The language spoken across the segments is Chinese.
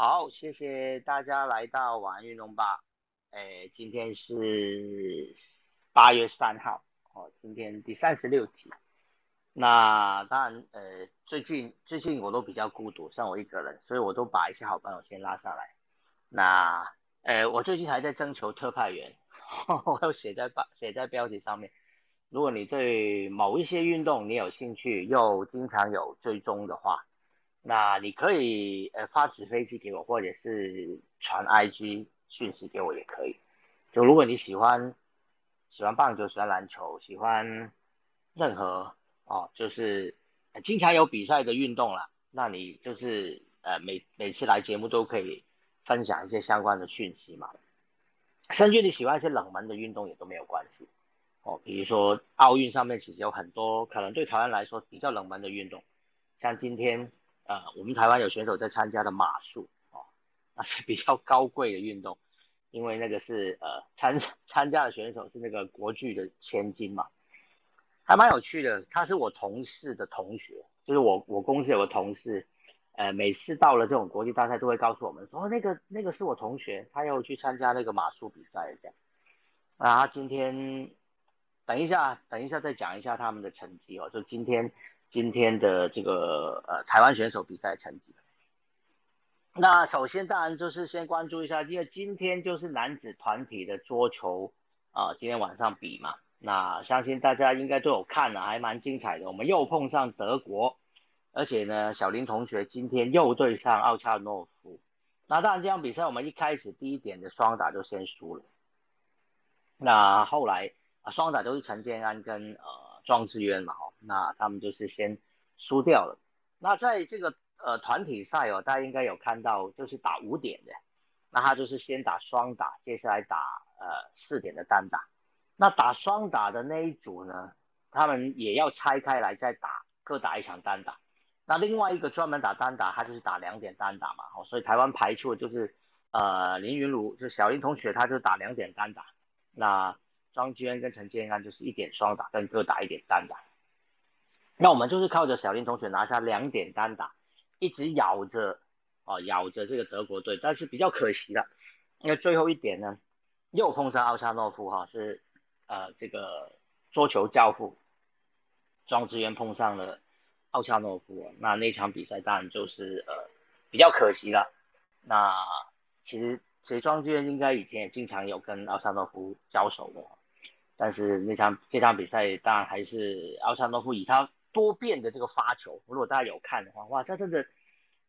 好，谢谢大家来到晚安运动吧。哎，今天是八月三号，哦，今天第三十六集。那当然，呃，最近最近我都比较孤独，剩我一个人，所以我都把一些好朋友先拉上来。那，呃，我最近还在征求特派员，我有写在标写在标题上面。如果你对某一些运动你有兴趣，又经常有追踪的话，那你可以呃发纸飞机给我，或者是传 IG 讯息给我也可以。就如果你喜欢喜欢棒球、喜欢篮球、喜欢任何。哦，就是经常有比赛的运动了，那你就是呃每每次来节目都可以分享一些相关的讯息嘛。甚至你喜欢一些冷门的运动也都没有关系哦，比如说奥运上面其实有很多可能对台湾来说比较冷门的运动，像今天呃我们台湾有选手在参加的马术哦，那是比较高贵的运动，因为那个是呃参 参加的选手是那个国剧的千金嘛。还蛮有趣的，他是我同事的同学，就是我我公司有个同事，呃，每次到了这种国际大赛都会告诉我们说，那个那个是我同学，他要去参加那个马术比赛这样。啊，今天等一下，等一下再讲一下他们的成绩哦，就今天今天的这个呃台湾选手比赛成绩。那首先当然就是先关注一下，因为今天就是男子团体的桌球啊，今天晚上比嘛。那相信大家应该都有看了，还蛮精彩的。我们又碰上德国，而且呢，小林同学今天又对上奥恰诺夫。那当然这场比赛我们一开始第一点的双打就先输了。那后来啊，双打都是陈建安跟呃庄智渊嘛，哦，那他们就是先输掉了。那在这个呃团体赛哦，大家应该有看到，就是打五点的，那他就是先打双打，接下来打呃四点的单打。那打双打的那一组呢，他们也要拆开来再打，各打一场单打。那另外一个专门打单打，他就是打两点单打嘛。哦，所以台湾排出的就是呃林云儒，就小林同学，他就打两点单打。那庄娟跟陈建安就是一点双打，跟各打一点单打。那我们就是靠着小林同学拿下两点单打，一直咬着哦咬着这个德国队，但是比较可惜的，因为最后一点呢，又碰上奥恰诺夫哈是。呃，这个桌球教父庄智渊碰上了奥恰诺夫，那那场比赛当然就是呃比较可惜了。那其实其实庄智渊应该以前也经常有跟奥恰诺夫交手的，但是那场这场比赛当然还是奥恰诺夫以他多变的这个发球，如果大家有看的话，哇，这真的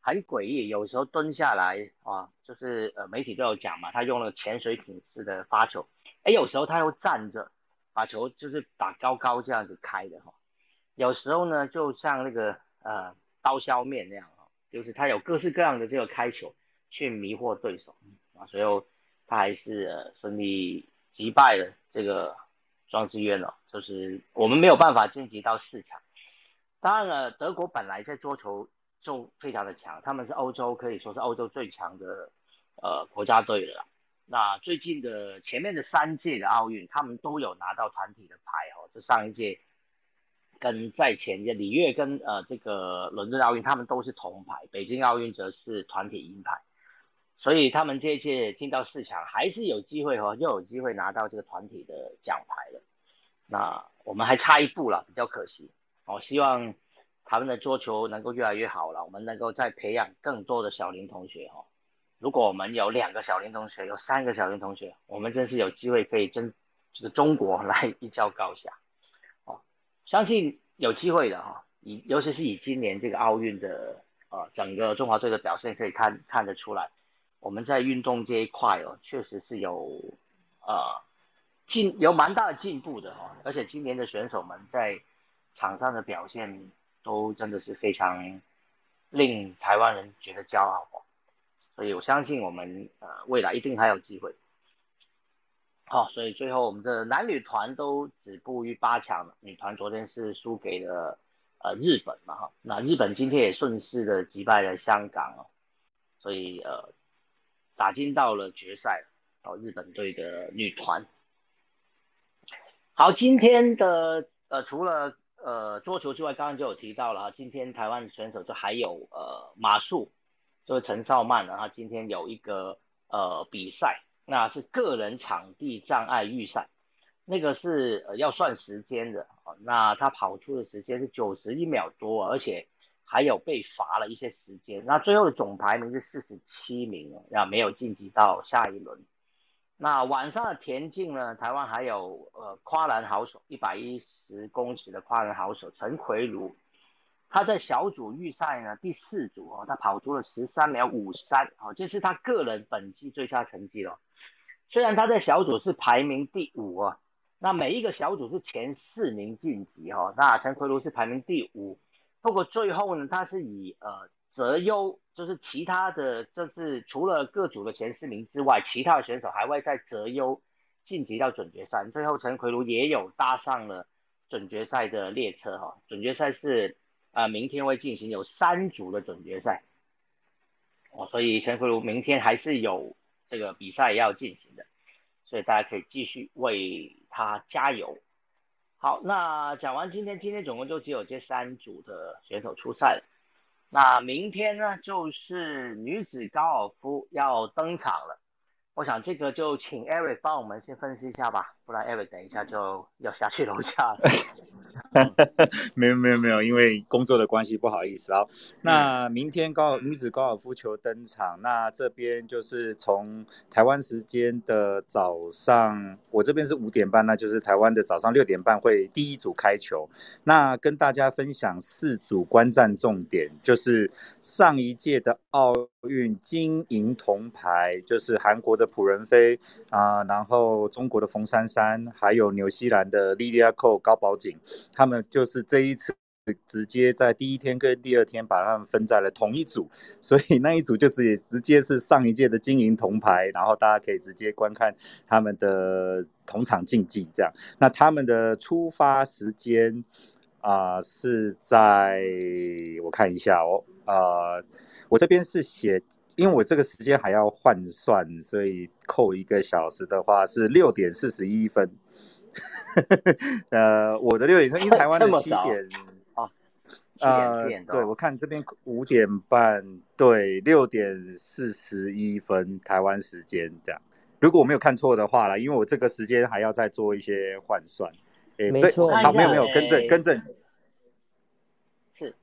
很诡异。有时候蹲下来啊，就是呃媒体都有讲嘛，他用了潜水艇式的发球。哎，有时候他又站着，把球就是打高高这样子开的哈。有时候呢，就像那个呃刀削面那样哈，就是他有各式各样的这个开球去迷惑对手啊。最后他还是呃顺利击败了这个庄智渊了，就是我们没有办法晋级到四强。当然了，德国本来在桌球就非常的强，他们是欧洲可以说是欧洲最强的呃国家队了。那最近的前面的三届的奥运，他们都有拿到团体的牌哦。就上一届跟在前届里约跟呃这个伦敦奥运，他们都是铜牌，北京奥运则是团体银牌。所以他们这一届进到四强，还是有机会哦，又有机会拿到这个团体的奖牌了。那我们还差一步了，比较可惜。我希望他们的桌球能够越来越好了，我们能够再培养更多的小林同学哈。如果我们有两个小林同学，有三个小林同学，我们真是有机会可以争这个中国 来一较高下，哦，相信有机会的哈。以尤其是以今年这个奥运的呃整个中华队的表现可以看看得出来，我们在运动这一块哦，确实是有呃进有蛮大的进步的哈。而且今年的选手们在场上的表现都真的是非常令台湾人觉得骄傲哦。所以我相信我们呃未来一定还有机会。好，所以最后我们的男女团都止步于八强了。女团昨天是输给了呃日本嘛哈，那日本今天也顺势的击败了香港哦，所以呃打进到了决赛哦，日本队的女团。好，今天的呃除了呃桌球之外，刚刚就有提到了哈，今天台湾选手就还有呃马术。就是陈少曼然后今天有一个呃比赛，那是个人场地障碍预赛，那个是呃要算时间的那他跑出的时间是九十一秒多，而且还有被罚了一些时间。那最后的总排名是四十七名那没有晋级到下一轮。那晚上的田径呢？台湾还有呃跨栏好手，一百一十公尺的跨栏好手陈奎如，他在小组预赛呢第四组哦，他跑出了十三秒五三，哦，这是他个人本季最佳成绩了。虽然他在小组是排名第五啊，那每一个小组是前四名晋级哈，那陈奎如是排名第五，不过最后呢，他是以呃。择优就是其他的，就是除了各组的前四名之外，其他的选手还会在择优晋级到准决赛。最后陈奎如也有搭上了准决赛的列车哈。准决赛是啊，明天会进行有三组的准决赛哦，所以陈奎如明天还是有这个比赛要进行的，所以大家可以继续为他加油。好，那讲完今天，今天总共就只有这三组的选手出赛了。那明天呢，就是女子高尔夫要登场了。我想这个就请 Eric 帮我们先分析一下吧，不然 Eric 等一下就要下去楼下了。没有没有没有，因为工作的关系不好意思啊。那明天高女子高尔夫球登场，那这边就是从台湾时间的早上，我这边是五点半，那就是台湾的早上六点半会第一组开球。那跟大家分享四组观战重点，就是上一届的奥运金银铜牌，就是韩国的。朴仁飞啊，然后中国的冯珊珊，还有纽西兰的莉莉亚寇高宝景，他们就是这一次直接在第一天跟第二天把他们分在了同一组，所以那一组就是也直接是上一届的金银铜牌，然后大家可以直接观看他们的同场竞技这样。那他们的出发时间啊是在我看一下哦，呃，我这边是写。因为我这个时间还要换算，所以扣一个小时的话是六点四十一分。呃，我的六点，因为台湾的七点啊，呃，对我看这边五点半，对，六点四十一分台湾时间这样。如果我没有看错的话啦，因为我这个时间还要再做一些换算。诶，没错，好，没有没有，更正更正，是，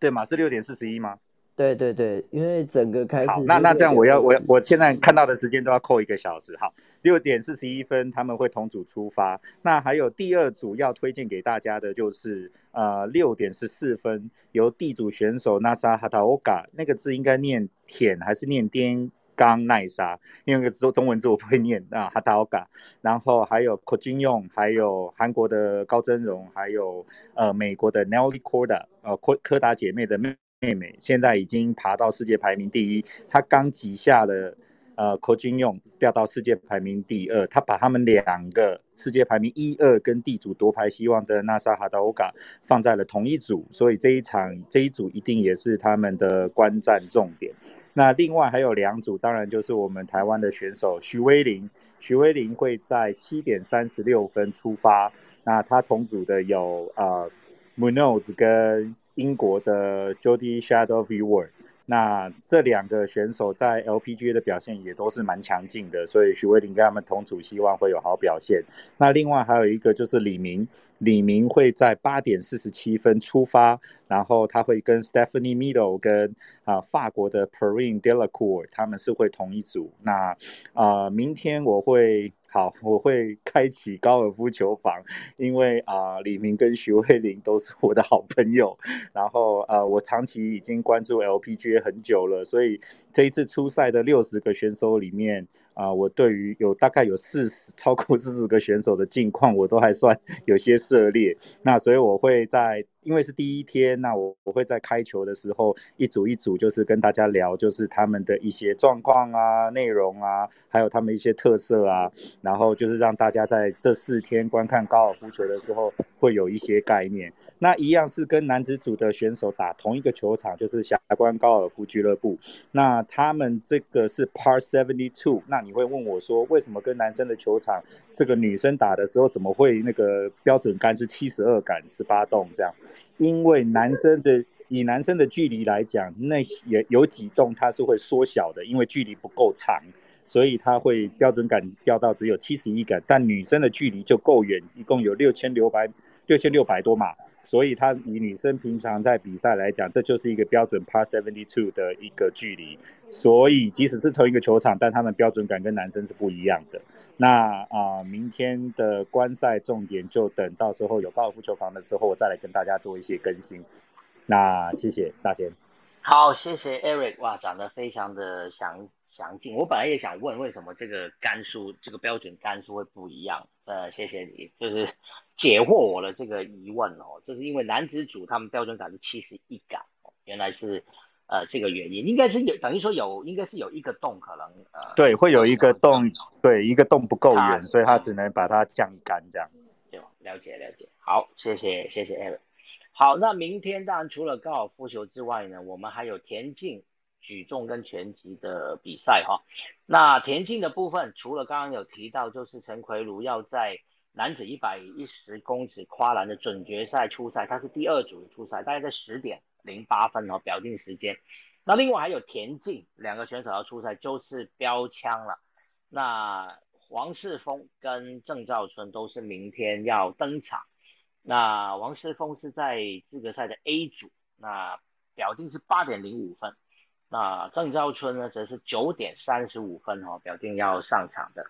对吗？是六点四十一吗？对对对，因为整个开始好，那那这样我要我我现在看到的时间都要扣一个小时。好，六点四十一分他们会同组出发。那还有第二组要推荐给大家的就是呃六点十四分由 D 组选手 Nasa Hataoka 那个字应该念舔还是念颠刚奈莎？因为个中中文字我不会念啊 Hataoka。然后还有 Ko Jin Yong，还有韩国的高真荣，还有呃美国的 Nelly Korda，呃柯柯达姐妹的妹。妹妹现在已经爬到世界排名第一，她刚挤下了呃柯金用掉到世界排名第二，她把他们两个世界排名一二跟地主夺牌希望的纳萨哈达欧嘎放在了同一组，所以这一场这一组一定也是他们的观战重点。那另外还有两组，当然就是我们台湾的选手徐威林，徐威林会在七点三十六分出发，那他同组的有呃 Munoz 跟。英国的 Jody Shadow of War，那这两个选手在 LPGA 的表现也都是蛮强劲的，所以许威林跟他们同组，希望会有好表现。那另外还有一个就是李明，李明会在八点四十七分出发，然后他会跟 Stephanie Meadow 跟啊法国的 Perrine Delacour，他们是会同一组。那啊，明天我会。好，我会开启高尔夫球房，因为啊，李明跟徐慧玲都是我的好朋友。然后呃，我长期已经关注 LPGA 很久了，所以这一次初赛的六十个选手里面啊，我对于有大概有四十超过四十个选手的近况，我都还算有些涉猎。那所以我会在。因为是第一天，那我我会在开球的时候一组一组，就是跟大家聊，就是他们的一些状况啊、内容啊，还有他们一些特色啊，然后就是让大家在这四天观看高尔夫球的时候会有一些概念。那一样是跟男子组的选手打同一个球场，就是霞关高尔夫俱乐部。那他们这个是 Par Seventy Two。那你会问我说，为什么跟男生的球场这个女生打的时候，怎么会那个标准杆是七十二杆十八洞这样？因为男生的以男生的距离来讲，那也有几栋它是会缩小的，因为距离不够长，所以它会标准杆掉到只有七十一杆，但女生的距离就够远，一共有六千六百六千六百多码。所以，他以女生平常在比赛来讲，这就是一个标准 Par seventy two 的一个距离。所以，即使是同一个球场，但他们标准感跟男生是不一样的。那啊，明天的观赛重点就等到时候有高尔夫球房的时候，我再来跟大家做一些更新。那谢谢大仙。好，谢谢 Eric，哇，讲得非常的详详尽。我本来也想问，为什么这个杆数，这个标准杆数会不一样？呃，谢谢你，就是解惑我的这个疑问哦，就是因为男子组他们标准杆是七十一杆，原来是呃这个原因，应该是有等于说有，应该是有一个洞可能呃，对，会有一个洞，对，一个洞不够远，所以他只能把它降一杆这样。对，了解了解，好，谢谢谢谢 Eric。好，那明天当然除了高尔夫球之外呢，我们还有田径、举重跟拳击的比赛哈。那田径的部分，除了刚刚有提到，就是陈奎儒要在男子一百一十公尺跨栏的准决赛出赛，他是第二组的出赛，大概在十点零八分哦，表定时间。那另外还有田径，两个选手要出赛，就是标枪了。那黄世峰跟郑兆春都是明天要登场。那王诗峰是在资格赛的 A 组，那表定是八点零五分。那郑兆春呢，则是九点三十五分哦，表定要上场的。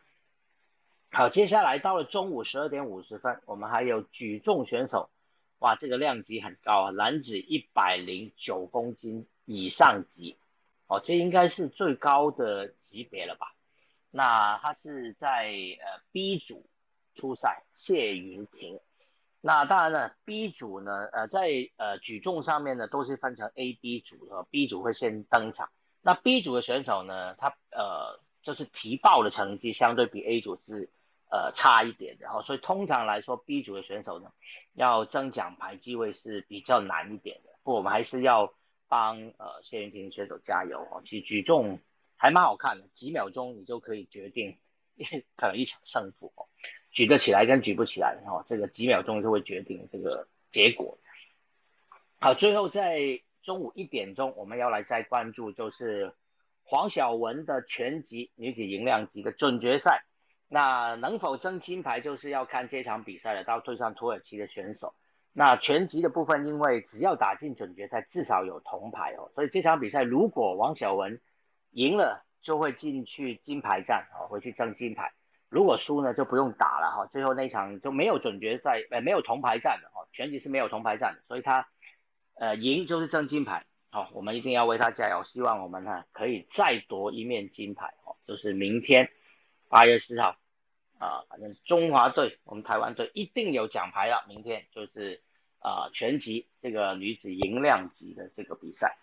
好，接下来到了中午十二点五十分，我们还有举重选手，哇，这个量级很高啊，男子一百零九公斤以上级，哦，这应该是最高的级别了吧？那他是在呃 B 组出赛，谢云婷。那当然了，B 组呢，呃，在呃举重上面呢，都是分成 A、B 组的，B 组会先登场。那 B 组的选手呢，他呃就是提报的成绩相对比 A 组是呃差一点的，哦，所以通常来说，B 组的选手呢，要争奖牌机会是比较难一点的。不，我们还是要帮呃谢云婷选手加油哦。其实举重还蛮好看的，几秒钟你就可以决定 可能一场胜负哦。举得起来跟举不起来，哈，这个几秒钟就会决定这个结果。好，最后在中午一点钟，我们要来再关注就是黄晓雯的拳击女子银量级的准决赛。那能否争金牌，就是要看这场比赛了，到对上土耳其的选手。那拳击的部分，因为只要打进准决赛，至少有铜牌哦，所以这场比赛如果王晓雯赢了，就会进去金牌战哦，回去争金牌。如果输呢，就不用打了哈，最后那场就没有准决赛，呃，没有铜牌战的哈，拳击是没有铜牌战的，所以他，呃，赢就是争金牌，好，我们一定要为他加油，希望我们呢可以再夺一面金牌哦，就是明天八月四号，啊，反正中华队，我们台湾队一定有奖牌了，明天就是啊拳击这个女子银量级的这个比赛，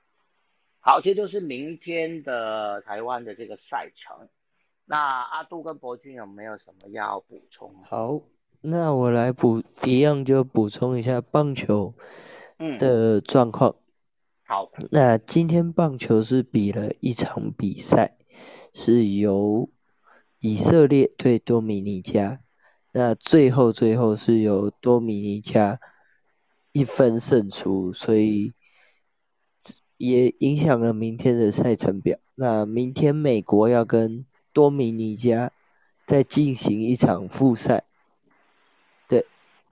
好，这就是明天的台湾的这个赛程。那阿杜跟博君有没有什么要补充？好，那我来补一样，就补充一下棒球的状况。好，那今天棒球是比了一场比赛，是由以色列对多米尼加，那最后最后是由多米尼加一分胜出，所以也影响了明天的赛程表。那明天美国要跟多米尼加在进行一场复赛，对，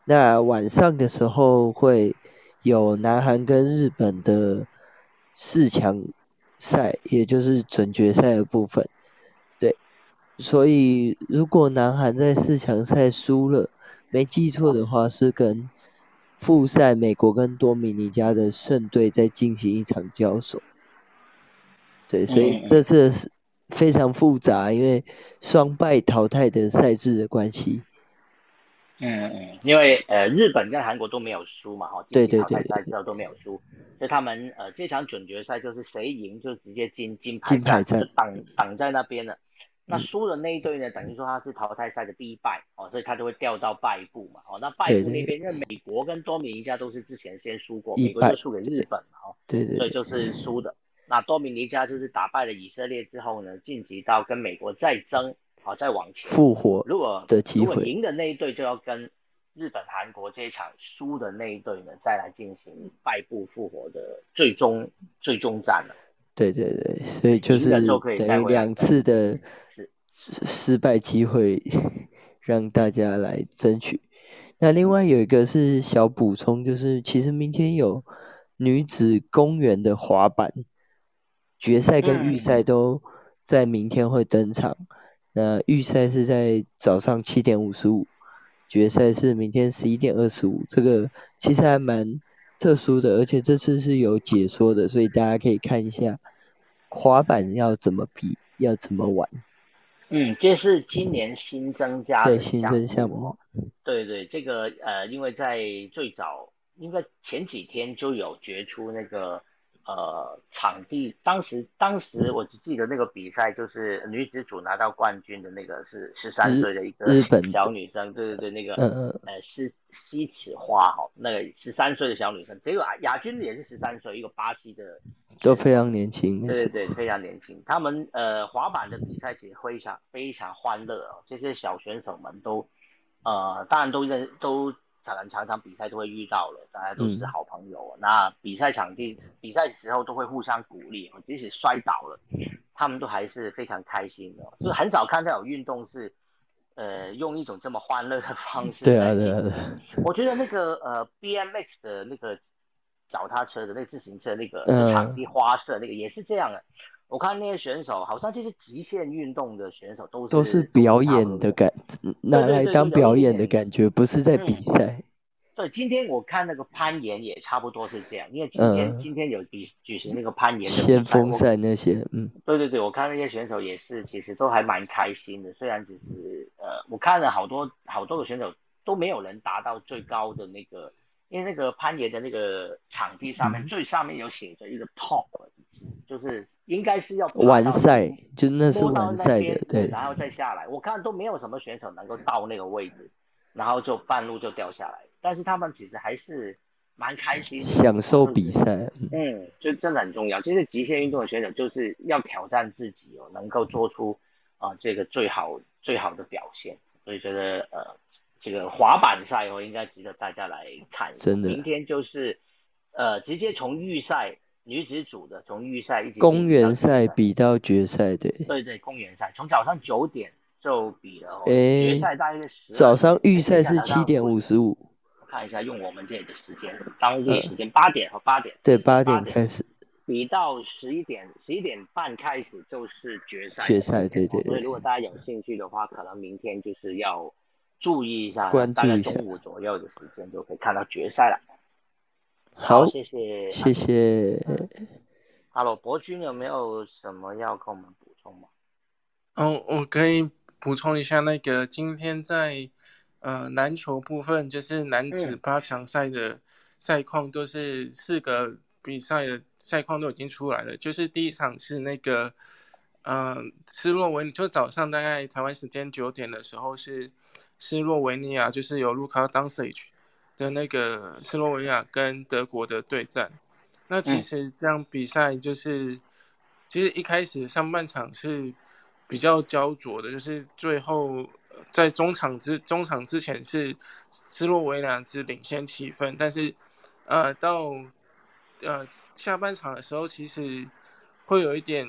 那晚上的时候会有南韩跟日本的四强赛，也就是准决赛的部分，对，所以如果南韩在四强赛输了，没记错的话是跟复赛美国跟多米尼加的胜队在进行一场交手，对，所以这次是。非常复杂，因为双败淘汰的赛制的关系。嗯嗯，因为呃日本跟韩国都没有输嘛，哈，对对对，淘汰赛之后都没有输，所以他们呃这场准决赛就是谁赢就直接金金牌金牌在挡挡在那边了。那输的那一队呢，等于说他是淘汰赛的第一败哦，所以他就会掉到败部嘛，哦，那败部那边因为美国跟多米尼加都是之前先输过，美国就输给日本嘛，哦，对对，所以就是输的。那多米尼加就是打败了以色列之后呢，晋级到跟美国再争，好再往前复活。如果的机会，如果赢的那一队就要跟日本、韩国这一场输的那一队呢，再来进行败部复活的最终最终战了。对对对，所以就是等于两次的失失败机会，让大家来争取。那另外有一个是小补充，就是其实明天有女子公园的滑板决赛跟预赛都在明天会登场。那预赛是在早上七点五十五，决赛是明天十一点二十五。这个其实还蛮特殊的，而且这次是有解说的，所以大家可以看一下。滑板要怎么比？要怎么玩？嗯，这是今年新增加的新增项目。对对，这个呃，因为在最早，应该前几天就有决出那个。呃，场地当时当时我只记得那个比赛就是女子组拿到冠军的那个是十三岁的一个小女生，对对对，那个呃是西齿花哈，那个十三岁的小女生，结果亚军也是十三岁，一个巴西的，都非常年轻，对对对，非常年轻。他们呃滑板的比赛其实非常非常欢乐哦，这些小选手们都呃当然都认都。可能常常比赛都会遇到了，大家都是好朋友。那比赛场地比赛时候都会互相鼓励，即使摔倒了，他们都还是非常开心的。就是很少看到有运动是，呃，用一种这么欢乐的方式来进行。我觉得那个呃，BMX 的那个脚踏车的那个自行车那个场地花色那个也是这样的。我看那些选手，好像这些极限运动的选手，都是都是表演的感，拿来当表演的感觉，不是在比赛。对，今天我看那个攀岩也差不多是这样，因为今天今天有比举行那个攀岩的先锋赛那些，嗯，对对对，我看那些选手也是，其实都还蛮开心的。虽然只是呃，我看了好多好多个选手都没有人达到最高的那个。因为那个攀岩的那个场地上面最上面有写着一个 top，就是应该是要完赛，就那是完赛的，对，然后再下来。我看都没有什么选手能够到那个位置，然后就半路就掉下来。但是他们其实还是蛮开心，享受比赛。嗯，就真的很重要。其实极限运动的选手就是要挑战自己哦，能够做出啊这个最好最好的表现。所以觉得呃。这个滑板赛哦，应该值得大家来看。真的，明天就是，呃，直接从预赛女子组的，从预赛一直公园赛比到决赛对。对对，公园赛从早上九点就比了，决赛大概是十。早上预赛是七点五十五。看一下，用我们这里的时间，当地时间八点和八点。对，八点开始。比到十一点，十一点半开始就是决赛。决赛，对对对。所以如果大家有兴趣的话，可能明天就是要。注意一下，关注一下，中午左右的时间就可以看到决赛了。好，谢谢，谢谢。Hello，博君有没有什么要跟我们补充吗？哦，我可以补充一下，那个今天在呃篮球部分，就是男子八强赛的赛况都是四个比赛的赛况都已经出来了，就是第一场是那个嗯斯洛文，就早上大概台湾时间九点的时候是。斯洛维尼亚就是有卢卡当 stage 的那个斯洛维尼亚跟德国的对战。那其实这样比赛就是，其实一开始上半场是比较焦灼的，就是最后在中场之中场之前是斯洛维尼亚只领先七分，但是呃到呃下半场的时候，其实会有一点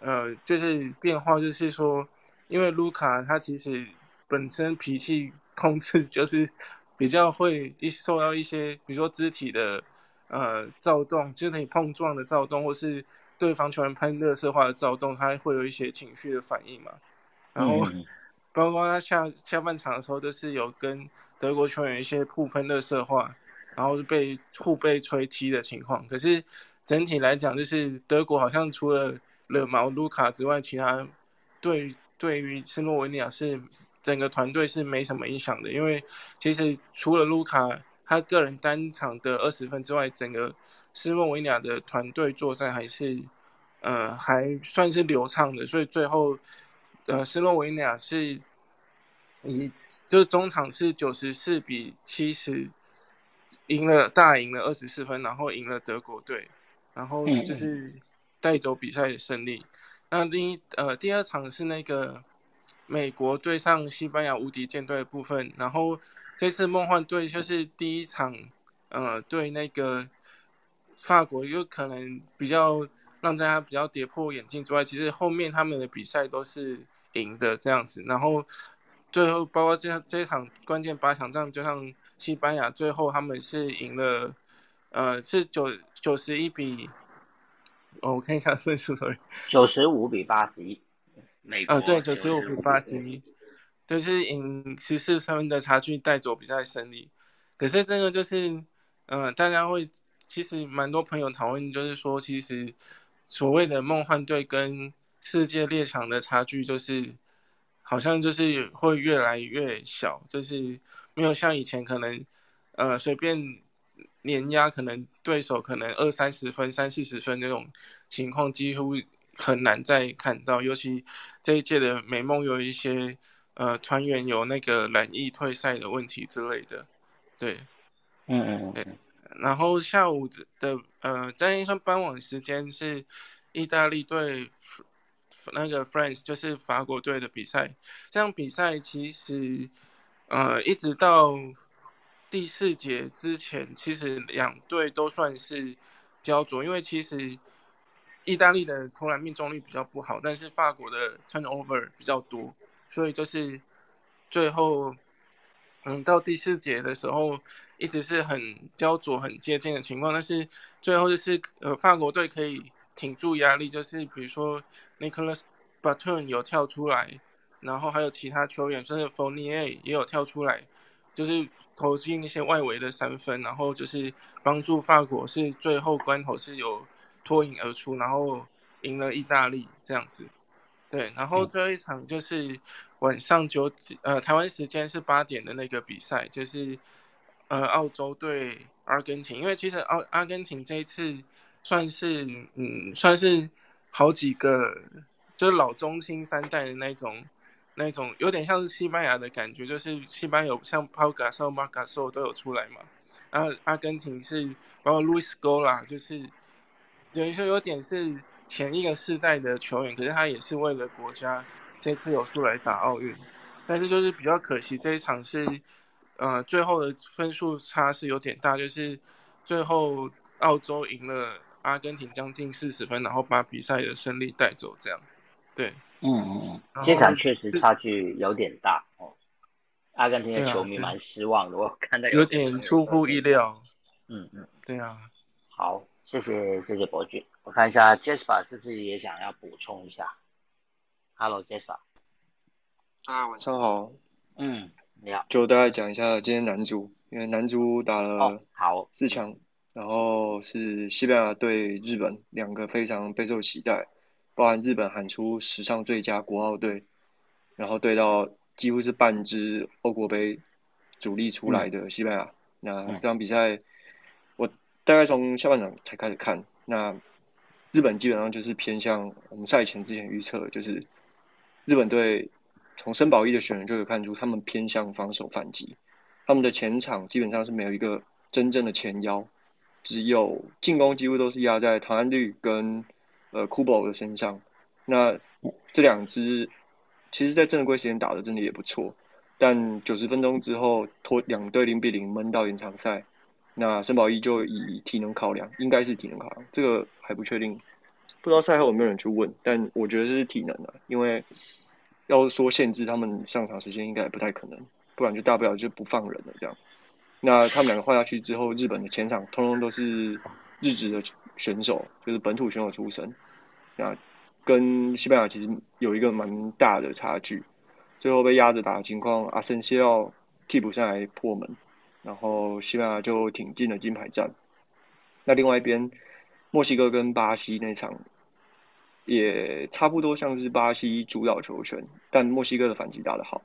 呃就是变化，就是说因为卢卡他其实。本身脾气控制就是比较会一受到一些，比如说肢体的呃躁动，肢体碰撞的躁动，或是对方球员喷热色话的躁动，他会有一些情绪的反应嘛。然后 包括他下下半场的时候，都是有跟德国球员一些互喷热色话，然后被互被吹踢的情况。可是整体来讲，就是德国好像除了勒毛卢卡之外，其他对对于斯洛文尼亚是。整个团队是没什么影响的，因为其实除了卢卡他个人单场的二十分之外，整个斯洛维尼亚的团队作战还是呃还算是流畅的，所以最后呃斯洛维尼亚是以就是中场是九十四比七十赢了大赢了二十四分，然后赢了德国队，然后就是带走比赛的胜利。那第一呃第二场是那个。美国对上西班牙无敌舰队的部分，然后这次梦幻队就是第一场，呃，对那个法国有可能比较让大家比较跌破眼镜之外，其实后面他们的比赛都是赢的这样子。然后最后包括这这一场关键八强战，就像西班牙最后他们是赢了，呃，是九九十一比，哦，我看一下分数，sorry，九十五比八十一，美国，呃，对，九十五比八十一。就是赢十四分的差距带走比赛胜利，可是这个就是，嗯，大家会其实蛮多朋友讨论，就是说其实所谓的梦幻队跟世界列强的差距，就是好像就是会越来越小，就是没有像以前可能，呃，随便碾压可能对手可能二三十分、三四十分那种情况，几乎很难再看到，尤其这一届的美梦有一些。呃，团员有那个染疫退赛的问题之类的，对，嗯嗯嗯，然后下午的呃，在一算傍晚时间是意大利队那个 France 就是法国队的比赛。这场比赛其实呃，一直到第四节之前，其实两队都算是焦灼，因为其实意大利的投篮命中率比较不好，但是法国的 turnover 比较多。所以就是最后，嗯，到第四节的时候，一直是很焦灼、很接近的情况。但是最后就是，呃，法国队可以挺住压力，就是比如说 Nicholas Batum 有跳出来，然后还有其他球员，甚至 Fournier 也有跳出来，就是投进一些外围的三分，然后就是帮助法国是最后关头是有脱颖而出，然后赢了意大利这样子。对，然后最后一场就是晚上九呃台湾时间是八点的那个比赛，就是呃澳洲对阿根廷。因为其实澳阿根廷这一次算是嗯算是好几个就是老中青三代的那种那种，有点像是西班牙的感觉，就是西班牙有像 Pau Gasol、Marcos 都有出来嘛。然后阿根廷是包括 Luis Gola，就是等于说有点是。前一个世代的球员，可是他也是为了国家这次有出来打奥运，但是就是比较可惜这一场是，呃，最后的分数差是有点大，就是最后澳洲赢了阿根廷将近四十分，然后把比赛的胜利带走，这样，对，嗯嗯嗯，这场确实差距有点大哦，阿根廷的球迷蛮失望的，我看到有点出乎意料，嗯嗯，对啊，好，谢谢谢谢伯俊。我看一下 Jasper 是不是也想要补充一下？Hello Jasper，啊晚上好，嗯你好，就大概讲一下今天男足，因为男足打了好。四强，然后是西班牙对日本两个非常备受期待，包含日本喊出史上最佳国奥队，然后对到几乎是半支欧国杯主力出来的西班牙，那这场比赛我大概从下半场才开始看，那。日本基本上就是偏向我们赛前之前预测，就是日本队从森保一的选人就可以看出，他们偏向防守反击。他们的前场基本上是没有一个真正的前腰，只有进攻几乎都是压在唐安绿跟呃库宝的身上。那这两支其实，在正规时间打的真的也不错，但九十分钟之后拖两队零比零闷到延长赛。那申宝一就以体能考量，应该是体能考量，这个还不确定，不知道赛后有没有人去问，但我觉得这是体能的，因为要说限制他们上场时间，应该也不太可能，不然就大不了就不放人了这样。那他们两个换下去之后，日本的前场通通都是日职的选手，就是本土选手出身，那跟西班牙其实有一个蛮大的差距，最后被压着打的情况，阿森西奥替补上来破门。然后西班牙就挺进了金牌战。那另外一边，墨西哥跟巴西那场也差不多，像是巴西主导球权，但墨西哥的反击打得好。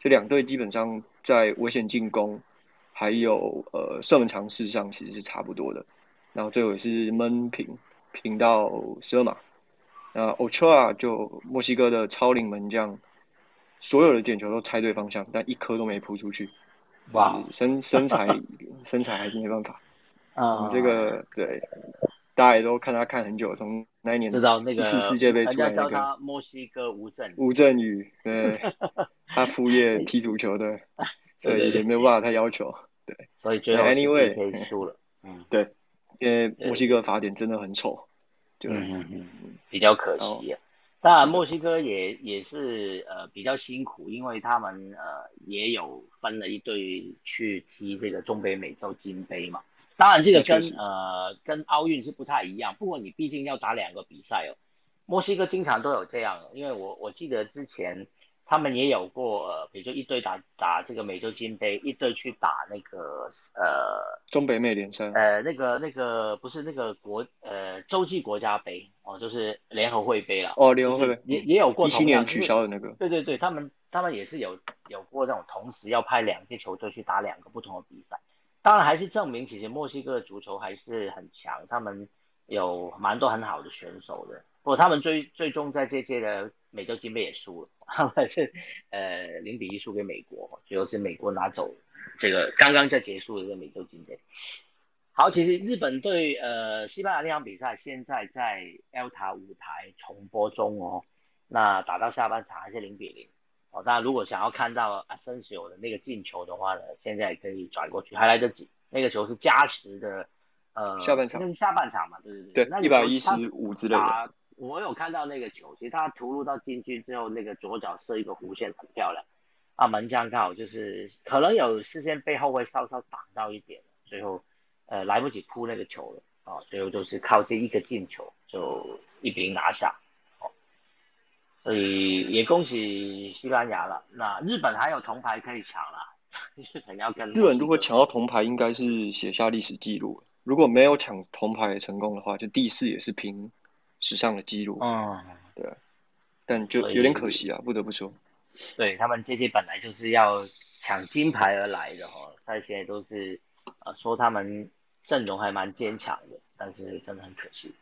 这两队基本上在危险进攻，还有呃射门尝试上其实是差不多的。然后最后也是闷平平到十二码。那 Ochoa 就墨西哥的超龄门将，所有的点球都猜对方向，但一颗都没扑出去。哇，身身材身材还是没办法 啊！这个对，大家也都看他看很久，从那一年知道那个世界杯出来那个墨西哥吴镇吴镇宇，对，他副业踢足球的，对，也没有办法太要求。对，所以最后 Anyway 可以输了。嗯，对，因为墨西哥法典真的很丑，就比较可惜啊。当然，墨西哥也也是呃比较辛苦，因为他们呃也有分了一队去踢这个中北美洲金杯嘛。当然，这个跟呃跟奥运是不太一样。不过你毕竟要打两个比赛哦。墨西哥经常都有这样，因为我我记得之前他们也有过，呃，比如说一队打打这个美洲金杯，一队去打那个呃中北美联赛，呃那个那个不是那个国呃洲际国家杯哦，就是联合会杯了哦，联合会杯也也有过一七年取消的那个，对对对，他们他们也是有有过那种同时要派两支球队去打两个不同的比赛，当然还是证明其实墨西哥的足球还是很强，他们有蛮多很好的选手的。不过他们最最终在这届的美洲金杯也输了，他们是呃零比一输给美国，最后是美国拿走这个刚刚在结束的这个美洲金杯。好，其实日本对呃西班牙那场比赛现在在 L 塔舞台重播中哦，那打到下半场还是零比零哦。大家如果想要看到阿森西奥的那个进球的话呢，现在可以转过去，还来得及。那个球是加时的，呃，下半场那是下半场嘛，对对对，对，一百一十五之类的。我有看到那个球，其实他突入到禁区之后，那个左脚射一个弧线很漂亮，啊，门将刚好就是可能有事先被后卫稍稍挡到一点，最后呃来不及扑那个球了，啊，最后就是靠这一个进球就一比零拿下，哦，所以也恭喜西班牙了。那日本还有铜牌可以抢了，日本要跟日本如果抢到铜牌，应该是写下历史记录。如果没有抢铜牌成功的话，就第四也是平。史上的记录，嗯，对，但就有点可惜啊，不得不说，对他们这些本来就是要抢金牌而来的哈，那些都是呃说他们阵容还蛮坚强的，但是真的很可惜，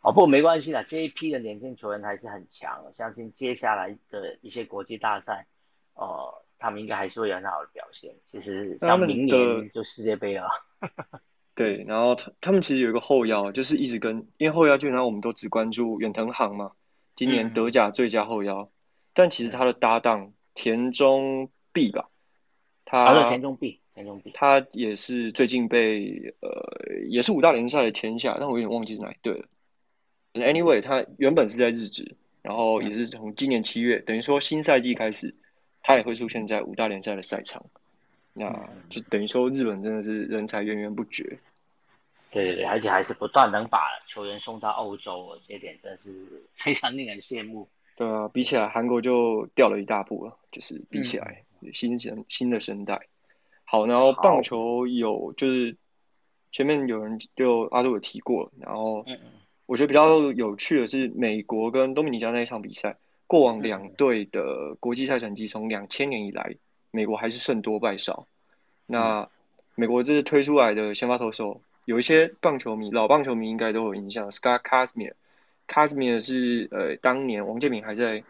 哦，不过没关系啦，这一批的年轻球员还是很强，相信接下来的一些国际大赛，呃，他们应该还是会有很好的表现。其实到明年就世界杯了。对，然后他他们其实有一个后腰，就是一直跟，因为后腰基本上我们都只关注远藤航嘛，今年德甲最佳后腰，但其实他的搭档田中碧吧，他田中碧，田中碧，他也是最近被呃也是五大联赛的签下，但我有点忘记是哪一队了。Anyway，他原本是在日职，然后也是从今年七月，等于说新赛季开始，他也会出现在五大联赛的赛场。那就等于说，日本真的是人才源源不绝。对对对，而且还是不断能把球员送到欧洲，这点真是非常令人羡慕。对啊，比起来韩国就掉了一大步了，就是比起来新生新的生代。好，然后棒球有就是前面有人就阿杜有提过，然后我觉得比较有趣的是美国跟多米尼加那一场比赛，过往两队的国际赛成绩从两千年以来。美国还是胜多败少。那美国这次推出来的先发投手，有一些棒球迷、老棒球迷应该都有印象。Scott Kazmir，Kazmir 是呃当年王建民还在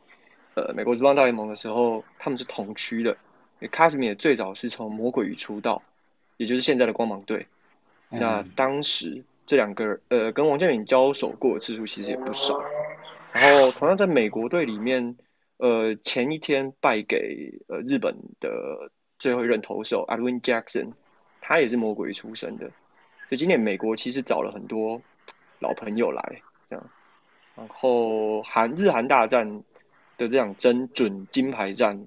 呃美国职棒大联盟的时候，他们是同区的。Kazmir 最早是从魔鬼鱼出道，也就是现在的光芒队。那当时这两个呃跟王建民交手过的次数其实也不少。然后同样在美国队里面。呃，前一天败给呃日本的最后一任投手 Edwin Jackson，他也是魔鬼出身的，所以今年美国其实找了很多老朋友来这样，然后韩日韩大战的这场真准金牌战，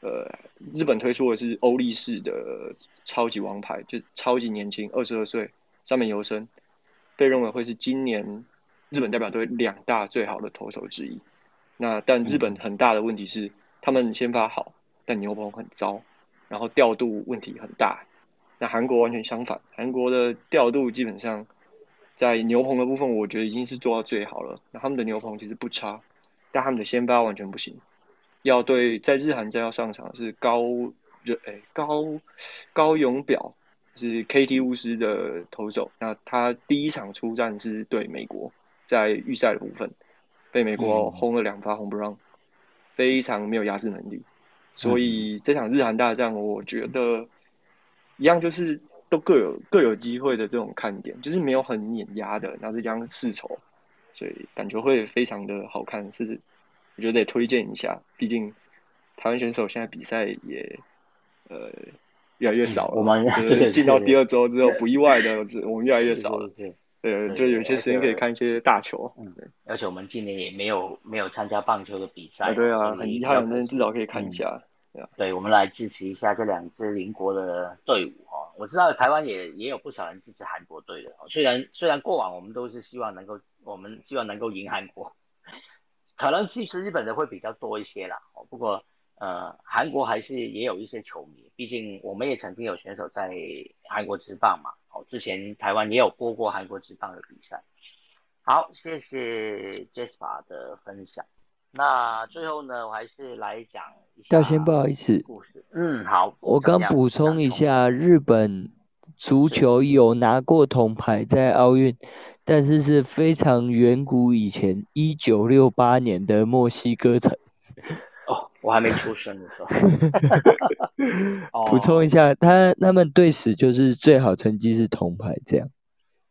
呃，日本推出的是欧力士的超级王牌，就超级年轻，二十二岁，上面游生，被认为会是今年日本代表队两大最好的投手之一。那但日本很大的问题是，他们先发好，但牛棚很糟，然后调度问题很大。那韩国完全相反，韩国的调度基本上在牛棚的部分，我觉得已经是做到最好了。那他们的牛棚其实不差，但他们的先发完全不行。要对在日韩战要上场是高热诶高高永表，是 KT 巫师的投手。那他第一场出战是对美国，在预赛的部分。被美国轰了两发红不让，非常没有压制能力，所以这场日韩大战，我觉得一样就是都各有各有机会的这种看点，就是没有很碾压的，然后是这样世仇，所以感觉会非常的好看，是我觉得得推荐一下，毕竟台湾选手现在比赛也呃越来越少了。我 们就是进到第二周之后，不意外的，我们越来越少了。是对，就有些时间可以看一些大球。嗯，而且我们今年也没有没有参加棒球的比赛。对啊，很遗憾，但至少可以看一下。对，我们来支持一下这两支邻国的队伍哈。我知道台湾也也有不少人支持韩国队的，虽然虽然过往我们都是希望能够，我们希望能够赢韩国，可能其实日本的会比较多一些啦。哦，不过呃，韩国还是也有一些球迷，毕竟我们也曾经有选手在韩国职棒嘛。哦，之前台湾也有播过韩国职棒的比赛。好，谢谢 Jasper 的分享。那最后呢，我还是来讲一下。大仙不好意思，故事。嗯，好。我刚补充一下，日本足球有拿过铜牌在奥运，但是是非常远古以前，一九六八年的墨西哥城。哦，我还没出生的时候。补充一下，他他们队史就是最好成绩是铜牌这样。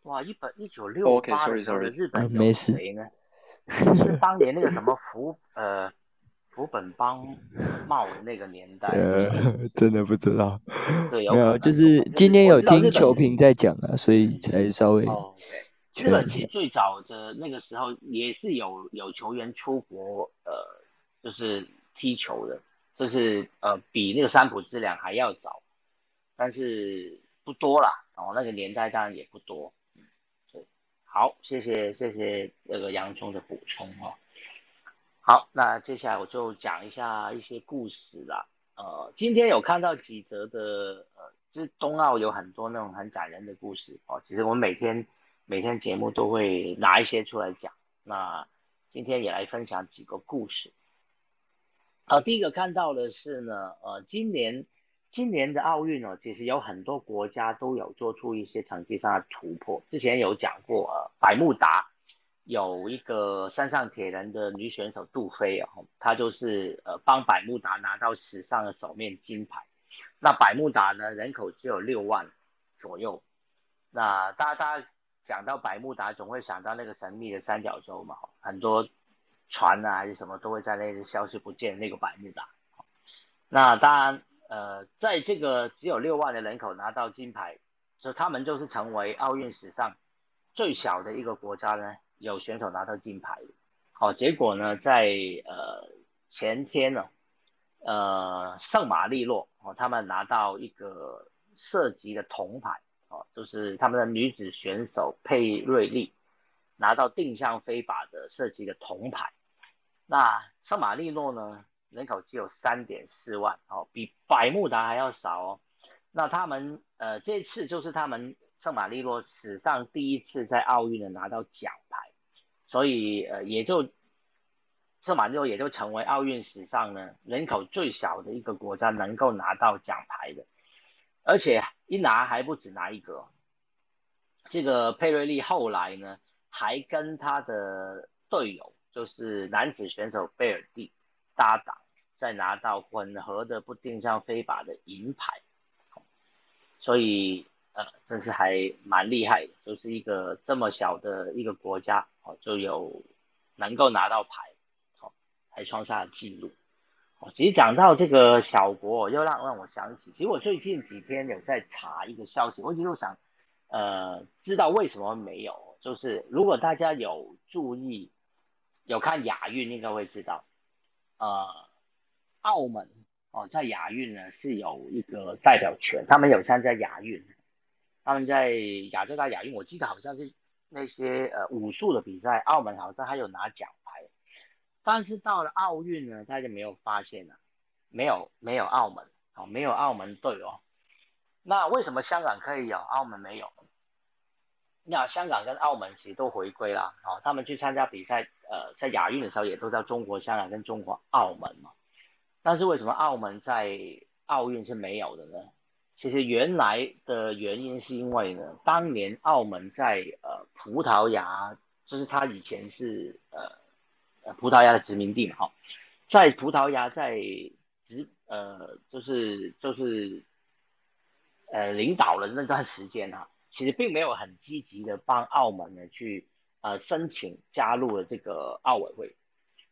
哇，一本一九六八的日本没事。谁呢？是当年那个什么福 呃福本帮茂的那个年代，呃，真的不知道。对，没有，就是今天有听球评在讲啊，所以才稍微。日本其实最早的那个时候也是有有球员出国，呃，就是踢球的，就是呃比那个三浦知良还要早，但是不多啦，哦，那个年代当然也不多。对好，谢谢谢谢那个洋葱的补充哦。好，那接下来我就讲一下一些故事啦。呃，今天有看到几则的，呃，就是冬奥有很多那种很感人的故事哦。其实我们每天每天节目都会拿一些出来讲。那今天也来分享几个故事。呃，第一个看到的是呢，呃，今年。今年的奥运哦，其实有很多国家都有做出一些成绩上的突破。之前有讲过，呃，百慕达有一个山上铁人的女选手杜飞哦，她就是呃帮百慕达拿到史上的首面金牌。那百慕达呢，人口只有六万左右。那大家大家讲到百慕达，总会想到那个神秘的三角洲嘛，很多船啊还是什么都会在那个消失不见。那个百慕达，那当然。呃，在这个只有六万的人口拿到金牌，所以他们就是成为奥运史上最小的一个国家呢，有选手拿到金牌。好，结果呢，在呃前天呢，呃圣马力诺哦，他们拿到一个射击的铜牌，哦，就是他们的女子选手佩瑞丽拿到定向飞靶的射击的铜牌。那圣马力诺呢？人口只有三点四万，哦，比百慕达还要少哦。那他们呃这次就是他们圣马力诺史上第一次在奥运的拿到奖牌，所以呃也就圣马力诺也就成为奥运史上呢人口最小的一个国家能够拿到奖牌的，而且一拿还不止拿一个，这个佩瑞利后来呢还跟他的队友就是男子选手贝尔蒂。搭档再拿到混合的不定向飞靶的银牌，所以呃，真是还蛮厉害的，就是一个这么小的一个国家哦，就有能够拿到牌，哦，还创下了纪录。哦，其实讲到这个小国，又让让我想起，其实我最近几天有在查一个消息，我一直想呃知道为什么没有，就是如果大家有注意有看亚运，应该会知道。呃，澳门哦，在亚运呢是有一个代表权，他们有参加亚运，他们在亚洲大亚运，我记得好像是那些呃武术的比赛，澳门好像还有拿奖牌，但是到了奥运呢，大家没有发现呢，没有没有澳门哦，没有澳门队哦，那为什么香港可以有，澳门没有？那香港跟澳门其实都回归了，哦，他们去参加比赛，呃，在亚运的时候也都叫中国香港跟中国澳门嘛。但是为什么澳门在奥运是没有的呢？其实原来的原因是因为呢，当年澳门在呃葡萄牙，就是它以前是呃呃葡萄牙的殖民地嘛，哈，在葡萄牙在殖呃就是就是呃领导了那段时间哈。其实并没有很积极的帮澳门呢去呃申请加入了这个奥委会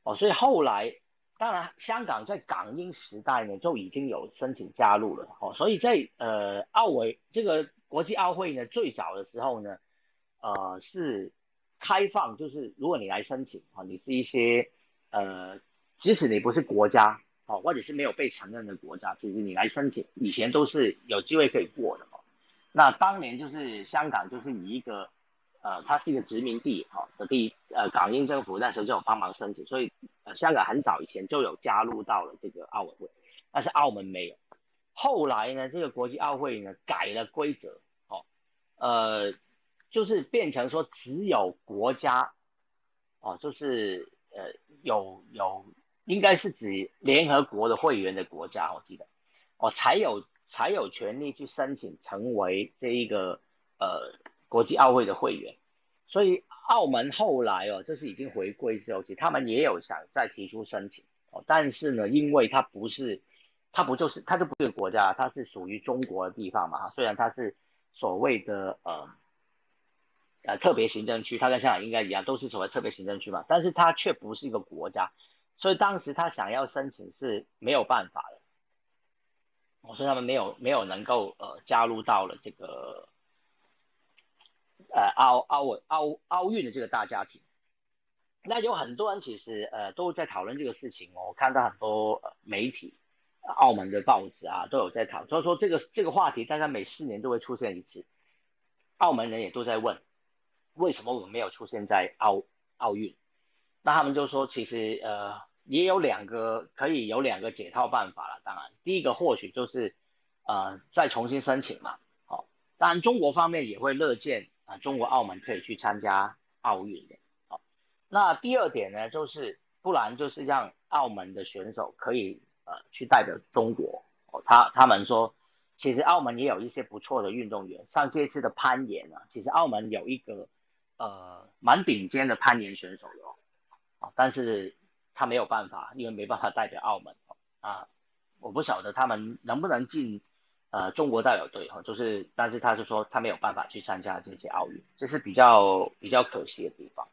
哦，所以后来当然香港在港英时代呢就已经有申请加入了哦，所以在呃奥委这个国际奥会呢最早的时候呢，呃是开放，就是如果你来申请啊，你是一些呃即使你不是国家哦，或者是没有被承认的国家，其实你来申请以前都是有机会可以过的哦。那当年就是香港就是以一个。呃，它是一个殖民地，哈的地，呃，港英政府那时候就有帮忙申请，所以呃，香港很早以前就有加入到了这个奥委会，但是澳门没有。后来呢，这个国际奥会呢改了规则，哦，呃，就是变成说只有国家，哦，就是呃有有应该是指联合国的会员的国家，我记得，哦，才有才有权利去申请成为这一个呃。国际奥会的会员，所以澳门后来哦，这是已经回归之后，其实他们也有想再提出申请哦，但是呢，因为它不是，它不就是，它就不是国家，它是属于中国的地方嘛，虽然它是所谓的呃呃特别行政区，它跟香港应该一样，都是所谓特别行政区嘛，但是它却不是一个国家，所以当时他想要申请是没有办法的，我说他们没有没有能够呃加入到了这个。呃，奥奥委奥奥运的这个大家庭，那有很多人其实呃都在讨论这个事情。我看到很多媒体、澳门的报纸啊都有在讨，所以说这个这个话题大概每四年都会出现一次。澳门人也都在问，为什么我们没有出现在奥奥运？那他们就说，其实呃也有两个可以有两个解套办法了。当然，第一个或许就是呃再重新申请嘛。好，当然中国方面也会乐见。啊，中国澳门可以去参加奥运的。好，那第二点呢，就是不然就是让澳门的选手可以呃去代表中国。哦，他他们说，其实澳门也有一些不错的运动员，像这次的攀岩啊，其实澳门有一个呃蛮顶尖的攀岩选手的。啊，但是他没有办法，因为没办法代表澳门。啊，我不晓得他们能不能进。呃，中国代表队哈，就是，但是他就说他没有办法去参加这些奥运，这是比较比较可惜的地方。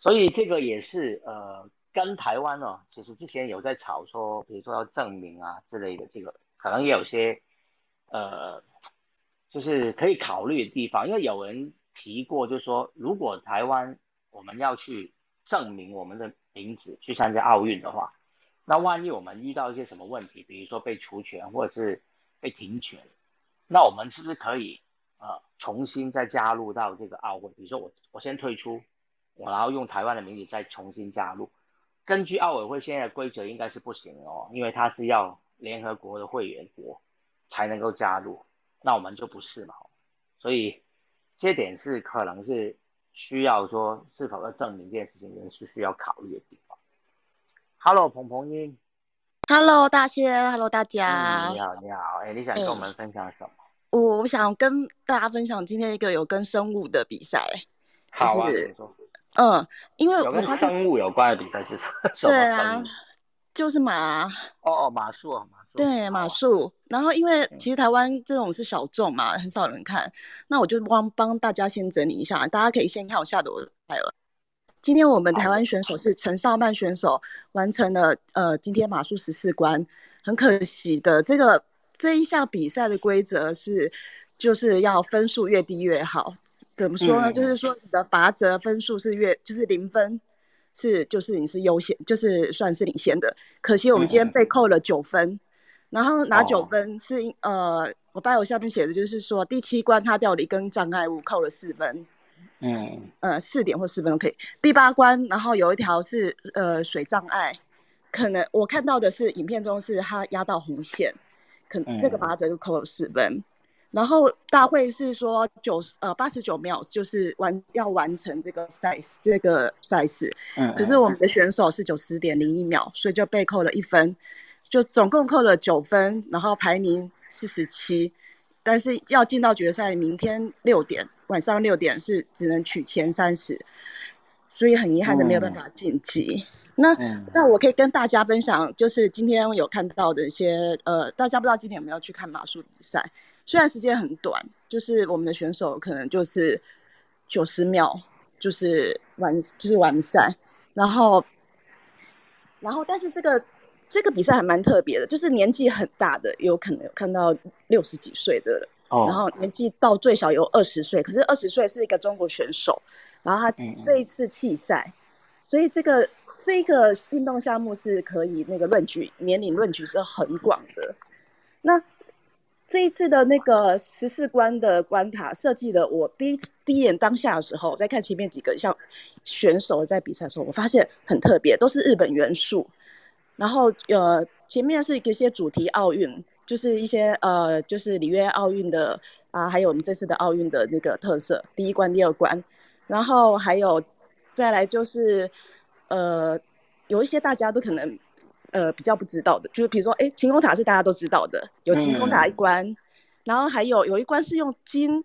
所以这个也是呃，跟台湾哦，其实之前有在吵说，比如说要证明啊之类的，这个可能也有些呃，就是可以考虑的地方。因为有人提过，就是说如果台湾我们要去证明我们的名字去参加奥运的话，那万一我们遇到一些什么问题，比如说被除权或者是被停权，那我们是不是可以呃重新再加入到这个奥会？比如说我我先退出，我然后用台湾的名字再重新加入。根据奥委会现在的规则，应该是不行哦，因为它是要联合国的会员国才能够加入，那我们就不是嘛。所以这点是可能是需要说是否要证明这件事情，也是需要考虑的地方。Hello，彭彭英。Hello，大仙，Hello，大家。你好，你好。哎，你想跟我们分享什么？我我想跟大家分享今天一个有跟生物的比赛。好啊，嗯，因为有跟生物有关的比赛是什么？对啊，就是马。哦哦，马术啊。对，马术。然后因为其实台湾这种是小众嘛，很少人看。那我就帮帮大家先整理一下，大家可以先看我下的我拍了。今天我们台湾选手是陈少曼选手完成了呃今天马术十四关，很可惜的这个这一项比赛的规则是就是要分数越低越好，怎么说呢？就是说你的罚则分数是越就是零分是就是你是优先就是算是领先的，可惜我们今天被扣了九分，然后拿九分是呃我拜我下面写的就是说第七关他掉了一根障碍物扣了四分。嗯呃，四点或四分都可以。第八关，然后有一条是呃水障碍，可能我看到的是影片中是他压到红线，可这个八折就扣了四分。然后大会是说九十呃八十九秒就是完要完成这个赛事这个赛事，嗯，可是我们的选手是九十点零一秒，所以就被扣了一分，就总共扣了九分，然后排名四十七，但是要进到决赛，明天六点。晚上六点是只能取前三十，所以很遗憾的没有办法晋级。那那我可以跟大家分享，就是今天有看到的一些呃，大家不知道今天有没有去看马术比赛？虽然时间很短，就是我们的选手可能就是九十秒就是完就是完赛，然后然后但是这个这个比赛还蛮特别的，就是年纪很大的有可能有看到六十几岁的，然后年纪到最小有二十岁，可是二十岁是一个中国选手，然后他这一次弃赛，所以这个这个运动项目是可以那个论据年龄论据是很广的，那。这一次的那个十四关的关卡设计的，我第一第一眼当下的时候，在看前面几个像选手在比赛的时候，我发现很特别，都是日本元素。然后呃，前面是一些主题奥运，就是一些呃，就是里约奥运的啊，还有我们这次的奥运的那个特色，第一关、第二关。然后还有再来就是呃，有一些大家都可能。呃，比较不知道的，就是比如说，哎，晴空塔是大家都知道的，有晴空塔一关，然后还有有一关是用金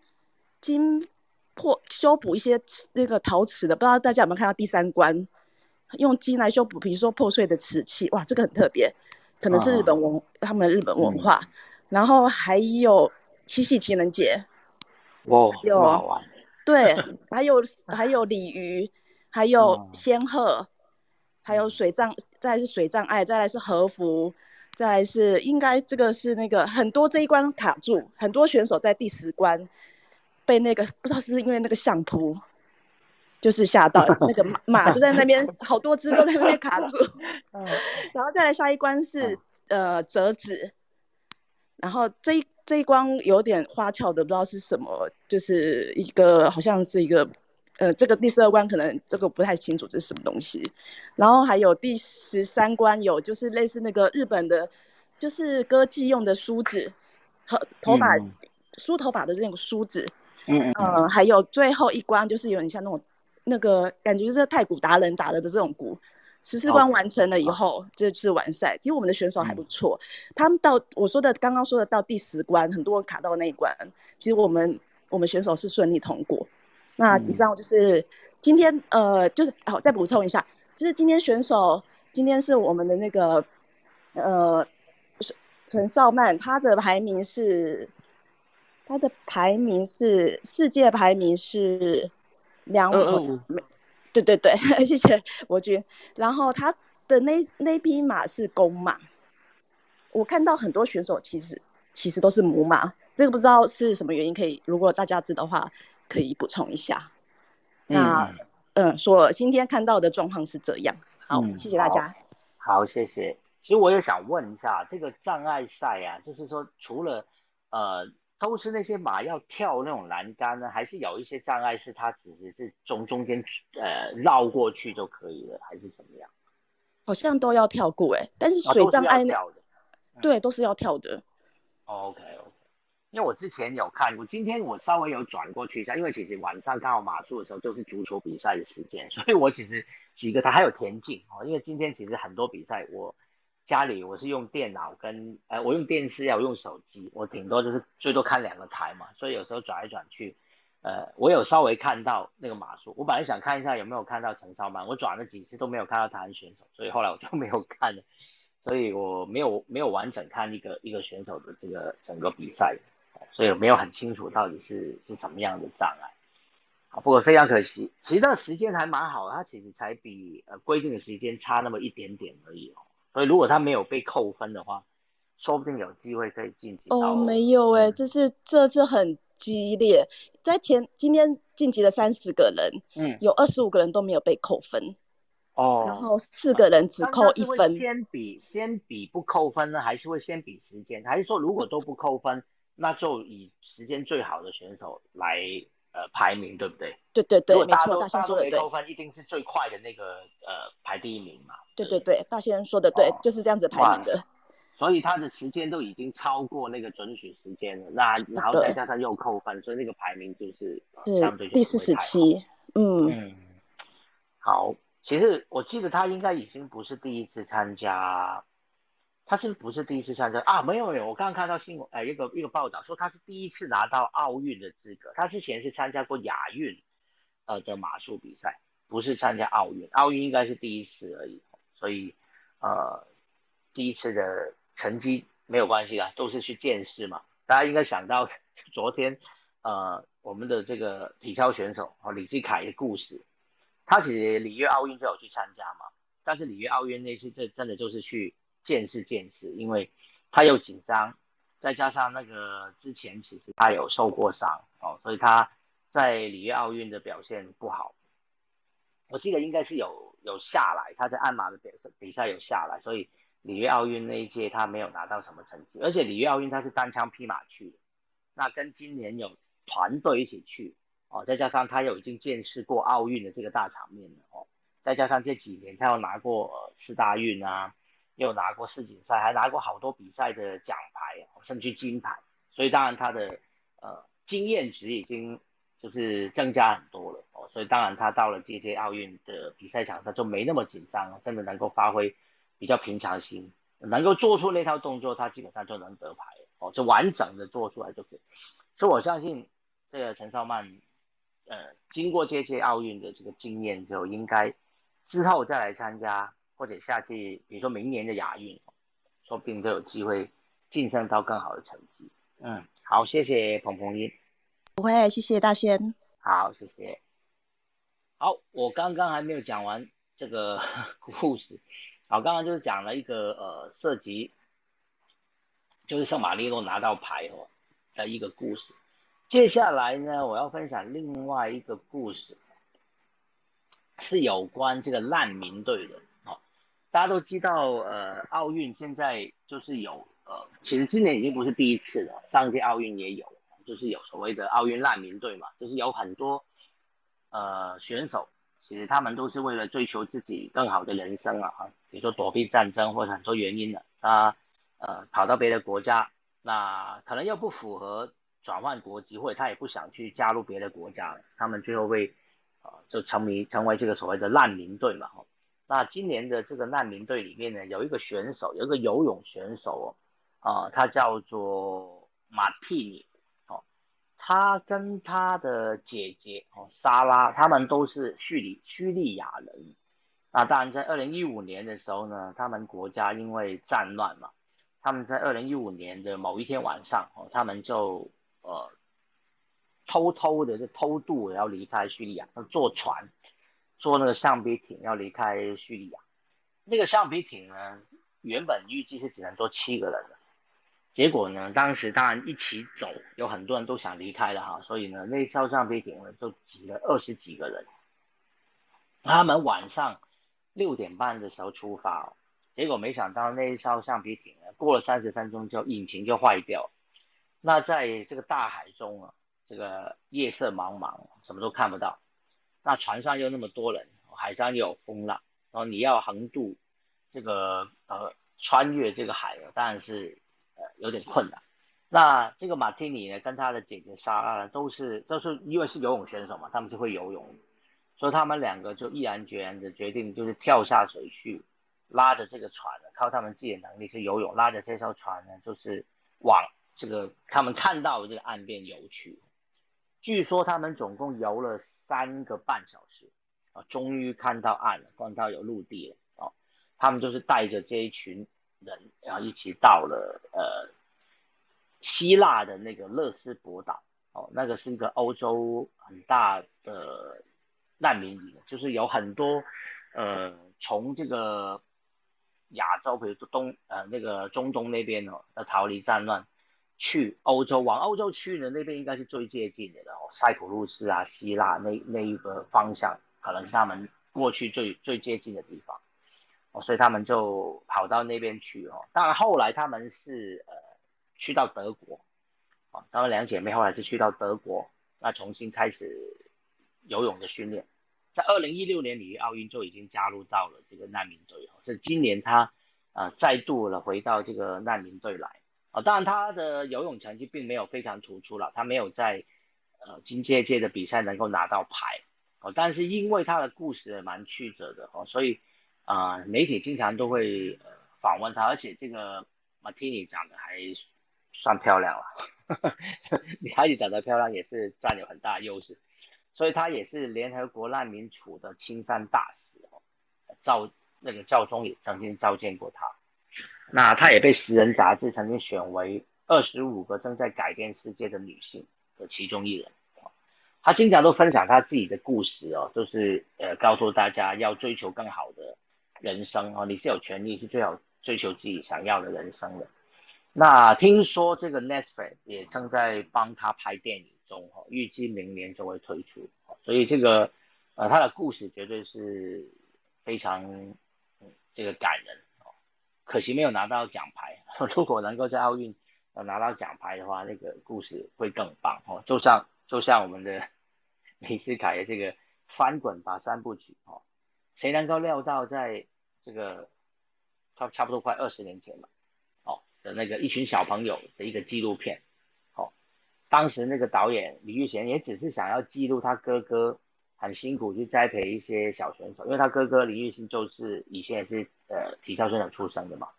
金破修补一些那个陶瓷的，不知道大家有没有看到第三关，用金来修补，比如说破碎的瓷器，哇，这个很特别，可能是日本文他们日本文化，然后还有七夕情人节，哇，有对，还有 还有鲤鱼，还有仙鹤。还有水葬，再来是水障碍，再来是和服，再来是应该这个是那个很多这一关卡住，很多选手在第十关被那个不知道是不是因为那个相扑，就是吓到那个马就在那边，好多只都在那边卡住。然后再来下一关是呃折纸，然后这一这一关有点花俏的，不知道是什么，就是一个好像是一个。呃，这个第十二关可能这个不太清楚这是什么东西，然后还有第十三关有就是类似那个日本的，就是歌妓用的梳子和头发梳头发的那种梳子，嗯嗯，还有最后一关就是有点像那种那个感觉是太鼓达人打的的这种鼓，十四关完成了以后就是完赛。其实我们的选手还不错，他们到我说的刚刚说的到第十关，很多人卡到那一关，其实我们我们选手是顺利通过。那以上就是今天呃，就是好再补充一下，就是今天选手今天是我们的那个呃陈少曼，他的排名是他的排名是世界排名是两五，对对对，谢谢伯君。然后他的那那匹马是公马，我看到很多选手其实其实都是母马，这个不知道是什么原因，可以如果大家知道的话。可以补充一下，那嗯，说今天看到的状况是这样。好，谢谢大家。好，谢谢。其实我也想问一下，这个障碍赛啊，就是说除了呃，都是那些马要跳那种栏杆呢，还是有一些障碍是它只是是从中间呃绕过去就可以了，还是怎么样？好像都要跳过哎，但是水障碍那对都是要跳的。OK OK，。因为我之前有看过，今天我稍微有转过去一下，因为其实晚上刚好马术的时候就是足球比赛的时间，所以我其实几个它还有田径哦，因为今天其实很多比赛，我家里我是用电脑跟呃我用电视要用手机，我顶多就是最多看两个台嘛，所以有时候转来转去，呃我有稍微看到那个马术，我本来想看一下有没有看到陈超曼，我转了几次都没有看到台湾选手，所以后来我就没有看了，所以我没有没有完整看一个一个选手的这个整个比赛。所以没有很清楚到底是是什么样的障碍，啊，不过非常可惜，其实那时间还蛮好，它其实才比呃规定的时间差那么一点点而已哦。所以如果他没有被扣分的话，说不定有机会可以晋级。哦，没有哎，这是这次很激烈，在前今天晋级了三十个人，嗯，有二十五个人都没有被扣分，哦，然后四个人只扣一分。先比先比不扣分呢，还是会先比时间？还是说如果都不扣分？那就以时间最好的选手来呃排名，对不对？对对对，没错，大仙说的对。扣分一定是最快的那个呃排第一名嘛。对对对，大先生说的对，就是这样子排名的。所以他的时间都已经超过那个准许时间了，那然后再加上又扣分，所以那个排名就是相对第四十七。嗯嗯，好，其实我记得他应该已经不是第一次参加。他是不是第一次参加啊？没有没有，我刚刚看到新闻，哎，一个一个报道说他是第一次拿到奥运的资格。他之前是参加过亚运，呃的马术比赛，不是参加奥运。奥运应该是第一次而已，所以呃第一次的成绩没有关系啊，都是去见识嘛。大家应该想到昨天呃我们的这个体操选手哦李继凯的故事，他其实里约奥运就有去参加嘛。但是里约奥运那次这真的就是去见识见识，因为他又紧张，再加上那个之前其实他有受过伤哦，所以他在里约奥运的表现不好。我记得应该是有有下来，他在鞍马的比比赛有下来，所以里约奥运那一届他没有拿到什么成绩，而且里约奥运他是单枪匹马去的，那跟今年有团队一起去哦，再加上他有已经见识过奥运的这个大场面了哦，再加上这几年他又拿过四大运啊，有拿过世锦赛，还拿过好多比赛的奖牌，甚至金牌，所以当然他的呃经验值已经。就是增加很多了哦，所以当然他到了这届奥运的比赛场，上就没那么紧张了，真的能够发挥比较平常心，能够做出那套动作，他基本上就能得牌哦，就完整的做出来就可以。所以我相信这个陈少曼，呃，经过这届奥运的这个经验之后，应该之后再来参加或者下去，比如说明年的亚运，说不定都有机会晋升到更好的成绩。嗯，好，谢谢彭彭英。不会，谢谢大仙。好，谢谢。好，我刚刚还没有讲完这个 故事。好，刚刚就是讲了一个呃，涉及就是圣马力诺拿到牌哦的一个故事。接下来呢，我要分享另外一个故事，是有关这个难民队的。大家都知道，呃，奥运现在就是有呃，其实今年已经不是第一次了，上届奥运也有。就是有所谓的奥运难民队嘛，就是有很多呃选手，其实他们都是为了追求自己更好的人生啊，比如说躲避战争或者很多原因的，他呃跑到别的国家，那可能又不符合转换国籍，或者他也不想去加入别的国家了，他们最后会呃就成为成为这个所谓的难民队嘛。那今年的这个难民队里面呢，有一个选手，有一个游泳选手哦，啊，他叫做马蒂尼。哦他跟他的姐姐哦，莎拉，他们都是叙利叙利亚人。那当然，在二零一五年的时候呢，他们国家因为战乱嘛，他们在二零一五年的某一天晚上哦，他们就呃偷偷的就偷渡要离开叙利亚，要坐船，坐那个橡皮艇要离开叙利亚。那个橡皮艇呢，原本预计是只能坐七个人的。结果呢？当时当然一起走，有很多人都想离开了哈，所以呢，那艘橡皮艇呢就挤了二十几个人。他们晚上六点半的时候出发，结果没想到那一艘橡皮艇呢，过了三十分钟就引擎就坏掉。那在这个大海中啊，这个夜色茫茫，什么都看不到。那船上又那么多人，海上又有风浪，然后你要横渡这个呃穿越这个海，当然是呃。有点困难。那这个马蒂尼呢，跟他的姐姐莎拉呢都是都是因为是游泳选手嘛，他们就会游泳，所以他们两个就毅然决然的决定，就是跳下水去，拉着这个船，靠他们自己的能力是游泳，拉着这艘船呢，就是往这个他们看到的这个岸边游去。据说他们总共游了三个半小时，啊，终于看到岸了，看到有陆地了。哦，他们就是带着这一群。人然后一起到了呃希腊的那个勒斯伯岛哦，那个是一个欧洲很大的难民营，就是有很多呃从这个亚洲，比如东呃那个中东那边哦，要逃离战乱去欧洲，往欧洲去的那边应该是最接近的哦，塞浦路斯啊希腊那那一个方向，可能是他们过去最最接近的地方。哦，所以他们就跑到那边去哦。当然后来他们是呃去到德国，啊，他们两姐妹后来是去到德国，那重新开始游泳的训练。在二零一六年里奥运就已经加入到了这个难民队哦。这今年他呃再度了回到这个难民队来啊。当然他的游泳成绩并没有非常突出了，他没有在呃金界界的比赛能够拿到牌哦。但是因为他的故事蛮曲折的哦，所以。啊，媒体经常都会呃访问他，而且这个马蒂尼长得还算漂亮了，女孩子长得漂亮也是占有很大优势，所以他也是联合国难民署的青山大使哦，赵那个教宗也曾经召见过他，那他也被《食人》杂志曾经选为二十五个正在改变世界的女性的其中一人，他经常都分享他自己的故事哦，就是呃告诉大家要追求更好的。人生哦，你是有权利去最好追求自己想要的人生的。那听说这个 Netflix 也正在帮他拍电影中哦，预计明年就会推出，所以这个呃他的故事绝对是非常这个感人，可惜没有拿到奖牌，如果能够在奥运拿到奖牌的话，那个故事会更棒哦，就像就像我们的李思凯的这个翻滚吧三部曲哦，谁能够料到在这个差差不多快二十年前吧。的那个一群小朋友的一个纪录片，哦，当时那个导演李玉贤也只是想要记录他哥哥很辛苦去栽培一些小选手，因为他哥哥李玉兴就是以前也是呃体操选手出身的嘛，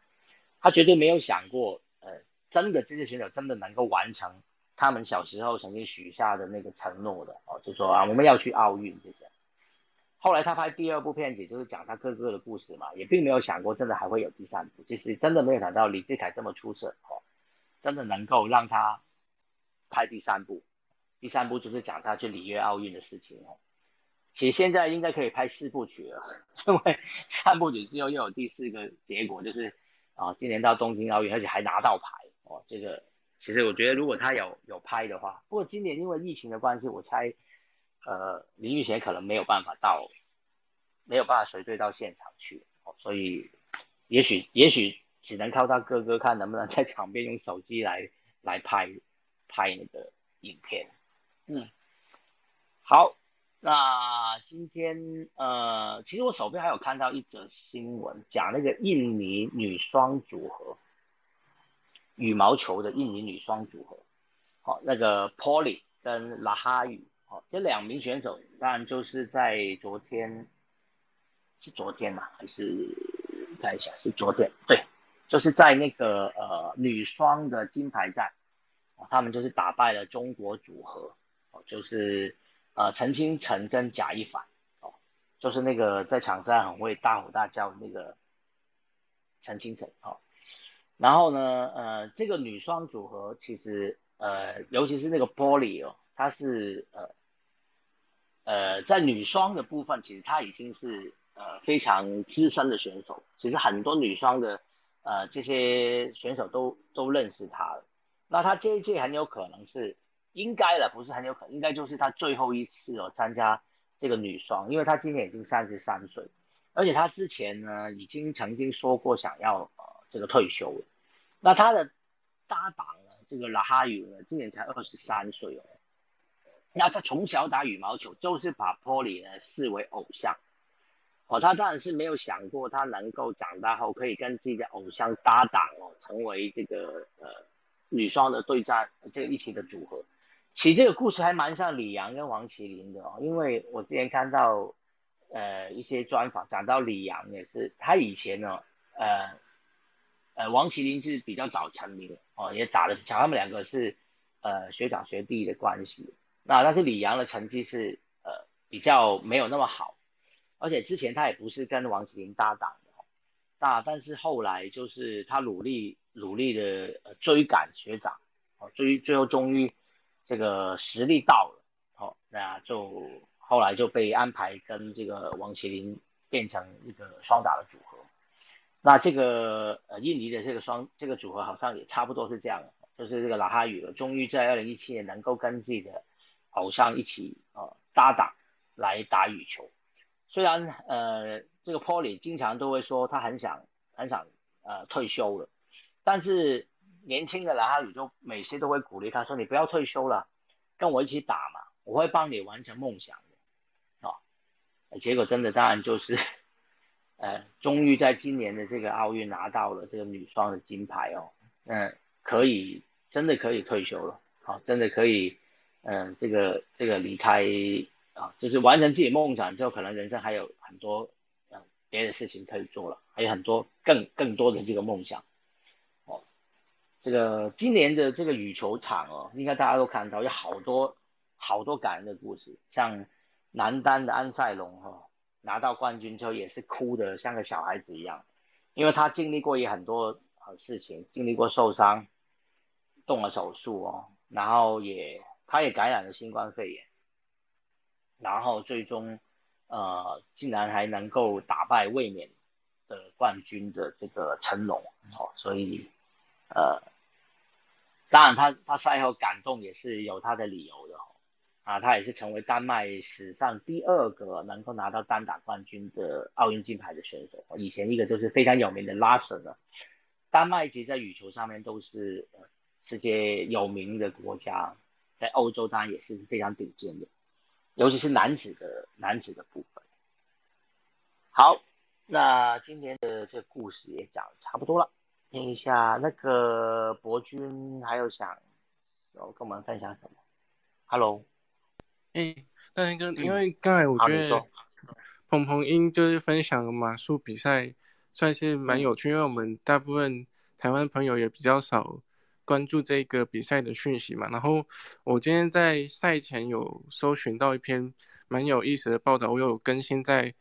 他绝对没有想过，呃，真的这些选手真的能够完成他们小时候曾经许下的那个承诺的，哦，就说啊我们要去奥运这些。后来他拍第二部片子，就是讲他哥哥的故事嘛，也并没有想过真的还会有第三部。其实真的没有想到李志凯这么出色哦，真的能够让他拍第三部。第三部就是讲他去里约奥运的事情哦。其实现在应该可以拍四部曲了，因为三部曲之后又有第四个结果，就是啊，今年到东京奥运，而且还拿到牌哦。这个其实我觉得如果他有有拍的话，不过今年因为疫情的关系，我猜。呃，林玉贤可能没有办法到，没有办法随队到现场去哦，所以也许也许只能靠他哥哥看能不能在场边用手机来来拍拍那个影片。嗯，好，那今天呃，其实我手边还有看到一则新闻，讲那个印尼女双组合，羽毛球的印尼女双组合，好，那个 Polly 跟拉哈语。好这两名选手当然就是在昨天，是昨天嘛？还是看一下是昨天？对，就是在那个呃女双的金牌战，哦他们就是打败了中国组合，哦，就是呃陈清晨跟贾一凡，哦，就是那个在场上很会大吼大叫那个陈清晨，哦，然后呢，呃，这个女双组合其实呃，尤其是那个玻璃哦，她是呃。呃，在女双的部分，其实她已经是呃非常资深的选手。其实很多女双的呃这些选手都都认识她了。那她这一届很有可能是应该了，不是很有可能，应该就是他最后一次哦参加这个女双，因为他今年已经三十三岁，而且他之前呢已经曾经说过想要呃这个退休。那他的搭档呢，这个拉哈语呢，今年才二十三岁哦。那他从小打羽毛球，就是把 Polly 呢视为偶像，哦，他当然是没有想过他能够长大后可以跟自己的偶像搭档哦，成为这个呃女双的对战这个一起的组合。其实这个故事还蛮像李阳跟王麒麟的哦，因为我之前看到呃一些专访讲到李阳也是，他以前呢呃呃王麒麟是比较早成名哦，也打的强，他们两个是呃学长学弟的关系。那但是李阳的成绩是呃比较没有那么好，而且之前他也不是跟王麒麟搭档的，那但是后来就是他努力努力的追赶学长，哦追最后终于这个实力到了，哦那就后来就被安排跟这个王麒麟变成一个双打的组合，那这个呃印尼的这个双这个组合好像也差不多是这样，就是这个拉哈语了，终于在二零一七年能够跟自己的偶像一起呃搭档来打羽球，虽然呃这个 Polly 经常都会说他很想很想呃退休了，但是年轻的拉哈宇就每次都会鼓励他说你不要退休了，跟我一起打嘛，我会帮你完成梦想的，啊，结果真的当然就是 呃终于在今年的这个奥运拿到了这个女双的金牌哦，嗯可以真的可以退休了，好真的可以。嗯，这个这个离开啊，就是完成自己梦想之后，可能人生还有很多嗯别的事情可以做了，还有很多更更多的这个梦想。这个今年的这个羽球场哦，应该大家都看到有好多好多感人的故事，像男单的安塞龙哈拿到冠军之后也是哭的像个小孩子一样，因为他经历过也很多好事情，经历过受伤，动了手术哦，然后也。他也感染了新冠肺炎，然后最终，呃，竟然还能够打败卫冕的冠军的这个成龙哦，所以呃，当然他他赛后感动也是有他的理由的，啊，他也是成为丹麦史上第二个能够拿到单打冠军的奥运金牌的选手，以前一个就是非常有名的拉什呢，丹麦其实在羽球上面都是世界有名的国家，在欧洲当然也是非常顶尖的，尤其是男子的男子的部分。好，那今天的这故事也讲差不多了，听一下那个博君还有想要跟我们分享什么？Hello，哎，大天哥，因为刚才我觉得彭鹏英就是分享马术比赛算是蛮有趣，因为我们大部分台湾朋友也比较少关注这个比赛的讯息嘛。然后我今天在赛前有搜寻到一篇蛮有意思的报道，我有更新在。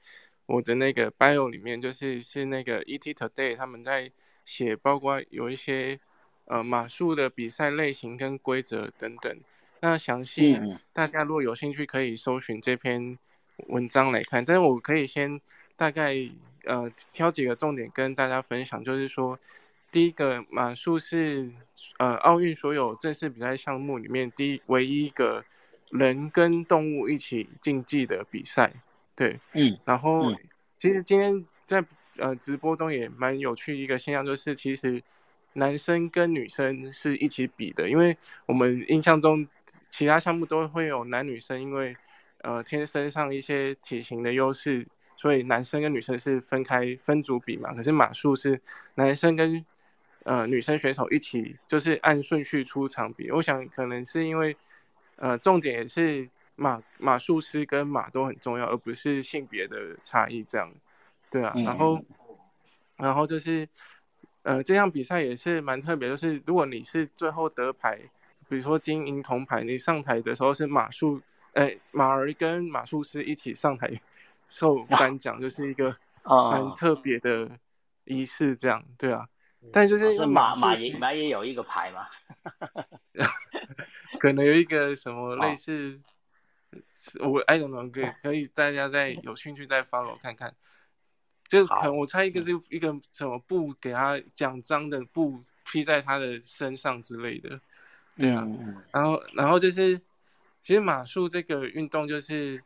我的那个 bio 里面就是是那个 ET Today 他们在写，包括有一些呃马术的比赛类型跟规则等等。那详细大家如果有兴趣可以搜寻这篇文章来看。但是我可以先大概呃挑几个重点跟大家分享，就是说第一个马术是呃奥运所有正式比赛项目里面第一唯一一个人跟动物一起竞技的比赛。对，嗯，然后其实今天在呃直播中也蛮有趣一个现象，就是其实男生跟女生是一起比的，因为我们印象中其他项目都会有男女生，因为呃天生上一些体型的优势，所以男生跟女生是分开分组比嘛。可是马术是男生跟呃女生选手一起，就是按顺序出场比。我想可能是因为呃重点是。马马术师跟马都很重要，而不是性别的差异这样，对啊。然后，然后就是，呃，这项比赛也是蛮特别，就是如果你是最后得牌，比如说金银铜牌，你上台的时候是马术，哎，马儿跟马术师一起上台受颁奖，就是一个蛮特别的仪式，这样，对啊。但就是马马也马也有一个牌嘛，可能有一个什么类似。我 I don't know，可以可以，大家再有兴趣再 follow 看看。就可能我猜一个是一个什么布给他奖章的布披在他的身上之类的，对啊。然后然后就是，其实马术这个运动就是，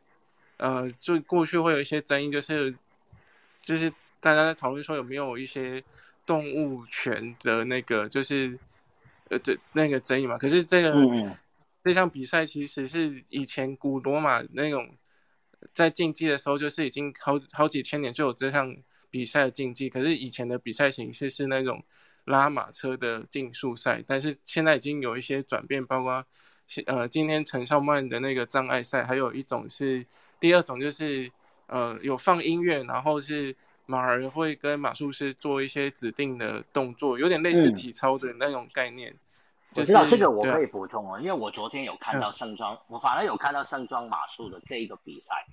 呃，就过去会有一些争议，就是就是大家在讨论说有没有一些动物权的那个就是呃这那个争议嘛。可是这个。这项比赛其实是以前古罗马那种在竞技的时候，就是已经好好几千年就有这项比赛的竞技。可是以前的比赛形式是那种拉马车的竞速赛，但是现在已经有一些转变，包括呃今天陈少曼的那个障碍赛，还有一种是第二种就是呃有放音乐，然后是马儿会跟马术师做一些指定的动作，有点类似体操的那种概念。我知道这个我可以补充哦，因为我昨天有看到盛装，我反而有看到盛装马术的这一个比赛，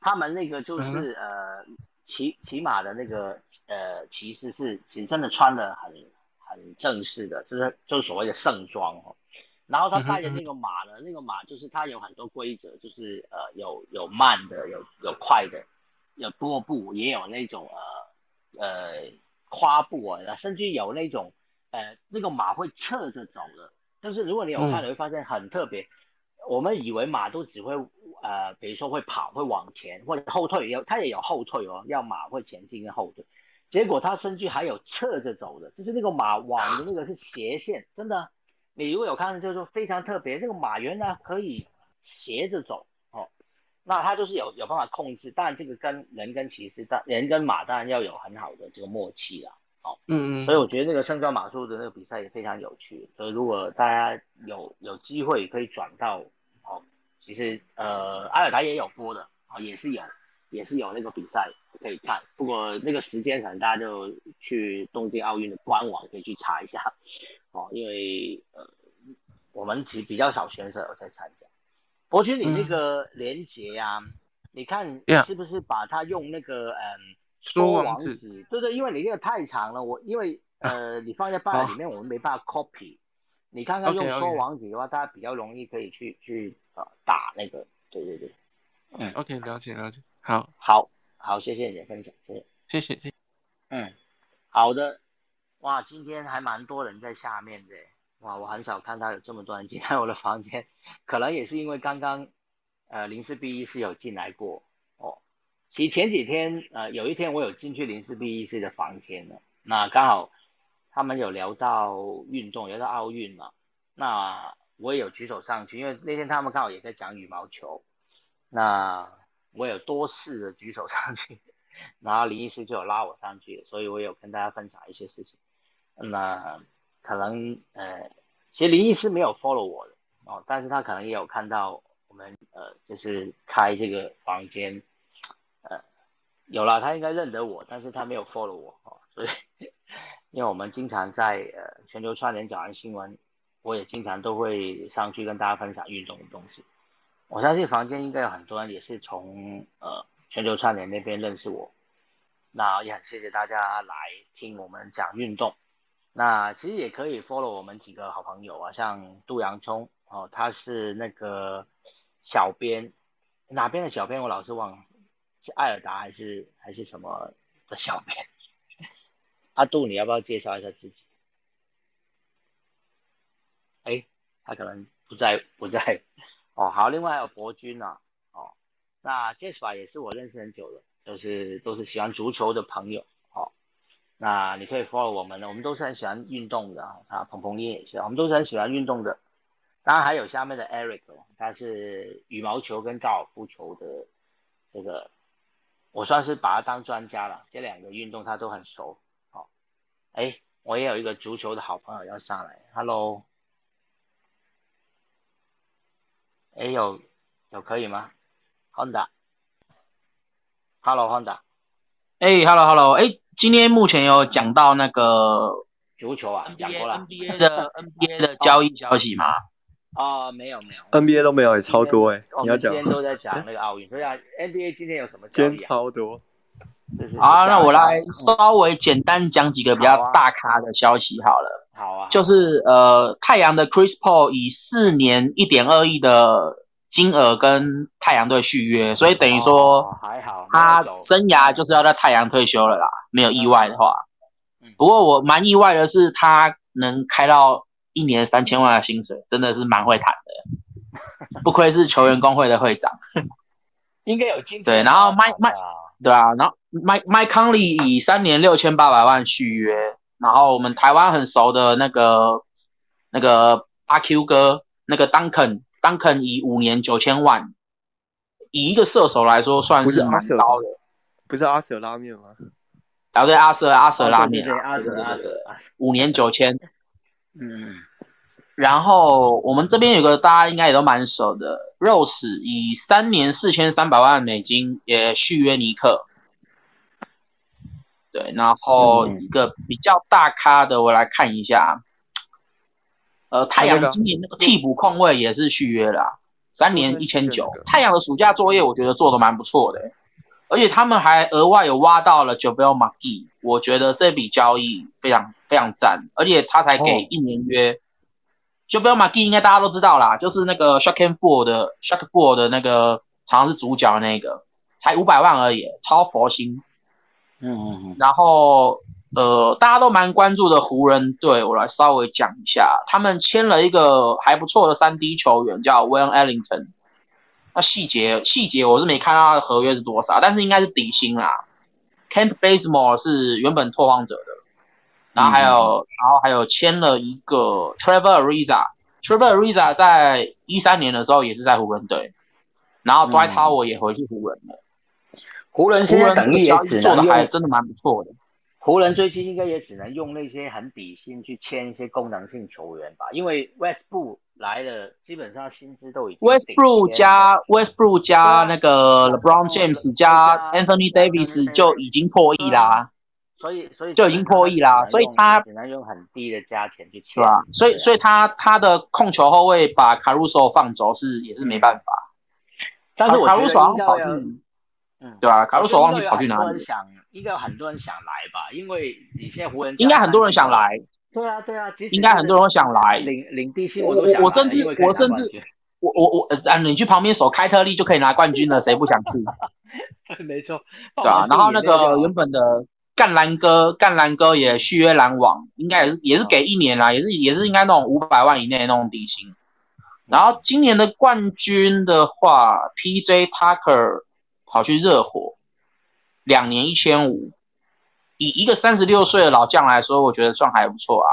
他们那个就是呃骑骑马的那个呃骑士是其实真的穿的很很正式的，就是就是所谓的盛装哦，然后他带的那个马呢，那个马就是它有很多规则，就是呃有有慢的，有有快的，有多步，也有那种呃呃跨步啊，甚至有那种。呃，那个马会侧着走的，但是如果你有看，你会发现很特别。我们以为马都只会呃，比如说会跑，会往前或者后退，有它也有后退哦，要马会前进跟后退。结果它甚至还有侧着走的，就是那个马往的那个是斜线，真的。你如果有看，就是说非常特别，这个马原来可以斜着走哦。那它就是有有办法控制，当然这个跟人跟骑士，但人跟马当然要有很好的这个默契了。好，嗯嗯，所以我觉得那个身高马术的那个比赛也非常有趣，所以如果大家有有机会可以转到，哦，其实呃阿尔达也有播的，啊也是有，也是有那个比赛可以看，不过那个时间可能大家就去东京奥运的官网可以去查一下，哦，因为呃我们其实比较少选手在参加，博君你那个连接呀，你看是不是把它用那个嗯。说网址，对对，因为你这个太长了，我因为呃，你放在 报里面，我们没办法 copy。你看看用说网址的话，大家比较容易可以去去呃打那个，对对对。嗯，OK，了解了解，好，好，好，谢谢你的分享，谢谢，谢谢谢。嗯，好的，哇，今天还蛮多人在下面的，哇，我很少看到有这么多人进来我的房间，可能也是因为刚刚呃林氏 B 一是有进来过哦。其实前几天呃有一天我有进去林氏 B 医师的房间了，那刚好他们有聊到运动，聊到奥运嘛，那我也有举手上去，因为那天他们刚好也在讲羽毛球，那我有多次的举手上去。然后林医师就有拉我上去，所以我有跟大家分享一些事情。那可能呃，其实林医师没有 follow 我的哦，但是他可能也有看到我们呃，就是开这个房间，呃，有了，他应该认得我，但是他没有 follow 我哦，所以因为我们经常在呃全球串联早安新闻，我也经常都会上去跟大家分享运动的东西。我相信房间应该有很多人也是从呃。全球串联那边认识我，那也很谢谢大家来听我们讲运动。那其实也可以 follow 我们几个好朋友啊，像杜洋葱哦，他是那个小编，哪边的小编我老是忘了，是艾尔达还是还是什么的小编？阿杜，你要不要介绍一下自己？哎，他可能不在不在哦。好，另外还有博君啊。那 Jasper 也是我认识很久的，都是都是喜欢足球的朋友，好，那你可以 follow 我们的，我们都是很喜欢运动的啊，鹏鹏也也是，我们都是很喜欢运动的。当然还有下面的 Eric，他是羽毛球跟高尔夫球的这个，我算是把他当专家了，这两个运动他都很熟。好，哎，我也有一个足球的好朋友要上来，Hello，哎有有可以吗？Honda，Hello，Honda，哎，Hello，Hello，哎，今天目前有讲到那个足球啊，NBA，NBA 的 NBA 的交易消息吗？啊，没有没有，NBA 都没有，也超多哎，你要讲。今天都在讲 那个奥运，所以啊，NBA 今天有什么？今天超多。好，那我来稍微简单讲几个比较大咖的消息好了。好啊。就是呃，太阳的 Chris Paul 以四年一点二亿的。金额跟太阳队续约，所以等于说还好，他生涯就是要在太阳退休了啦，没有意外的话。不过我蛮意外的是，他能开到一年三千万的薪水，真的是蛮会谈的，不愧是球员工会的会长。应该有金对，然后麦麦对啊，然后麦麦康利以三年六千八百万续约，然后我们台湾很熟的那个那个阿 Q 哥，那个 Duncan。Duncan 以五年九千万，以一个射手来说，算是蛮高的。不是阿舍拉面吗？啊，对，阿舍阿舍拉面，阿舍阿舍，五年九千。嗯，然后我们这边有个大家应该也都蛮熟的，Rose 以三年四千三百万美金也续约尼克。对，然后一个比较大咖的，我来看一下。呃，太阳今年那个替补控卫也是续约了，三年一千九。太阳的暑假作业我觉得做的蛮不错的，而且他们还额外有挖到了 Joel McGee，我觉得这笔交易非常非常赞，而且他才给一年约。Joel McGee 应该大家都知道啦，就是那个 Shock and Four 的 Shark Four 的那个常常是主角那个，才五百万而已，超佛心。嗯嗯嗯，然后。呃，大家都蛮关注的湖人队，我来稍微讲一下，他们签了一个还不错的三 D 球员，叫 Will Ellington。那细节细节我是没看到他的合约是多少，但是应该是底薪啦。Kent Bazemore 是原本拓荒者的，然后还有然后还有签了一个 Trevor Ariza，Trevor Ariza 在一三年的时候也是在湖人队，然后 Dwight Howard 也回去湖人了。湖人湖人等于也做的还真的蛮不错的。湖人最近应该也只能用那些很底薪去签一些功能性球员吧，因为 Westbrook 来了，基本上薪资都已经 Westbrook 加 Westbrook 加那个 LeBron James 加 Anthony Davis 就已经破亿啦，所以所以就已经破亿啦，所以他只能用很低的价钱去签，对吧？所以所以他他的控球后卫把 Caruso 放走是也是没办法，但是我 Caruso 跑去，嗯，对吧？Caruso 忘记跑去哪里？应该有很多人想来吧，因为你现在湖人应该很多人想来。对啊，对啊，应该很多人想来。领领地薪我我甚至我甚至我我我啊，你去旁边守开特利就可以拿冠军了，谁不想去？没错。对啊，然后那个原本的干兰哥，干兰哥也续约篮网，应该也是也是给一年啦，也是也是应该那种五百万以内那种底薪。然后今年的冠军的话，P.J. Tucker 跑去热火，两年一千五，以一个三十六岁的老将来说，我觉得算还不错啊。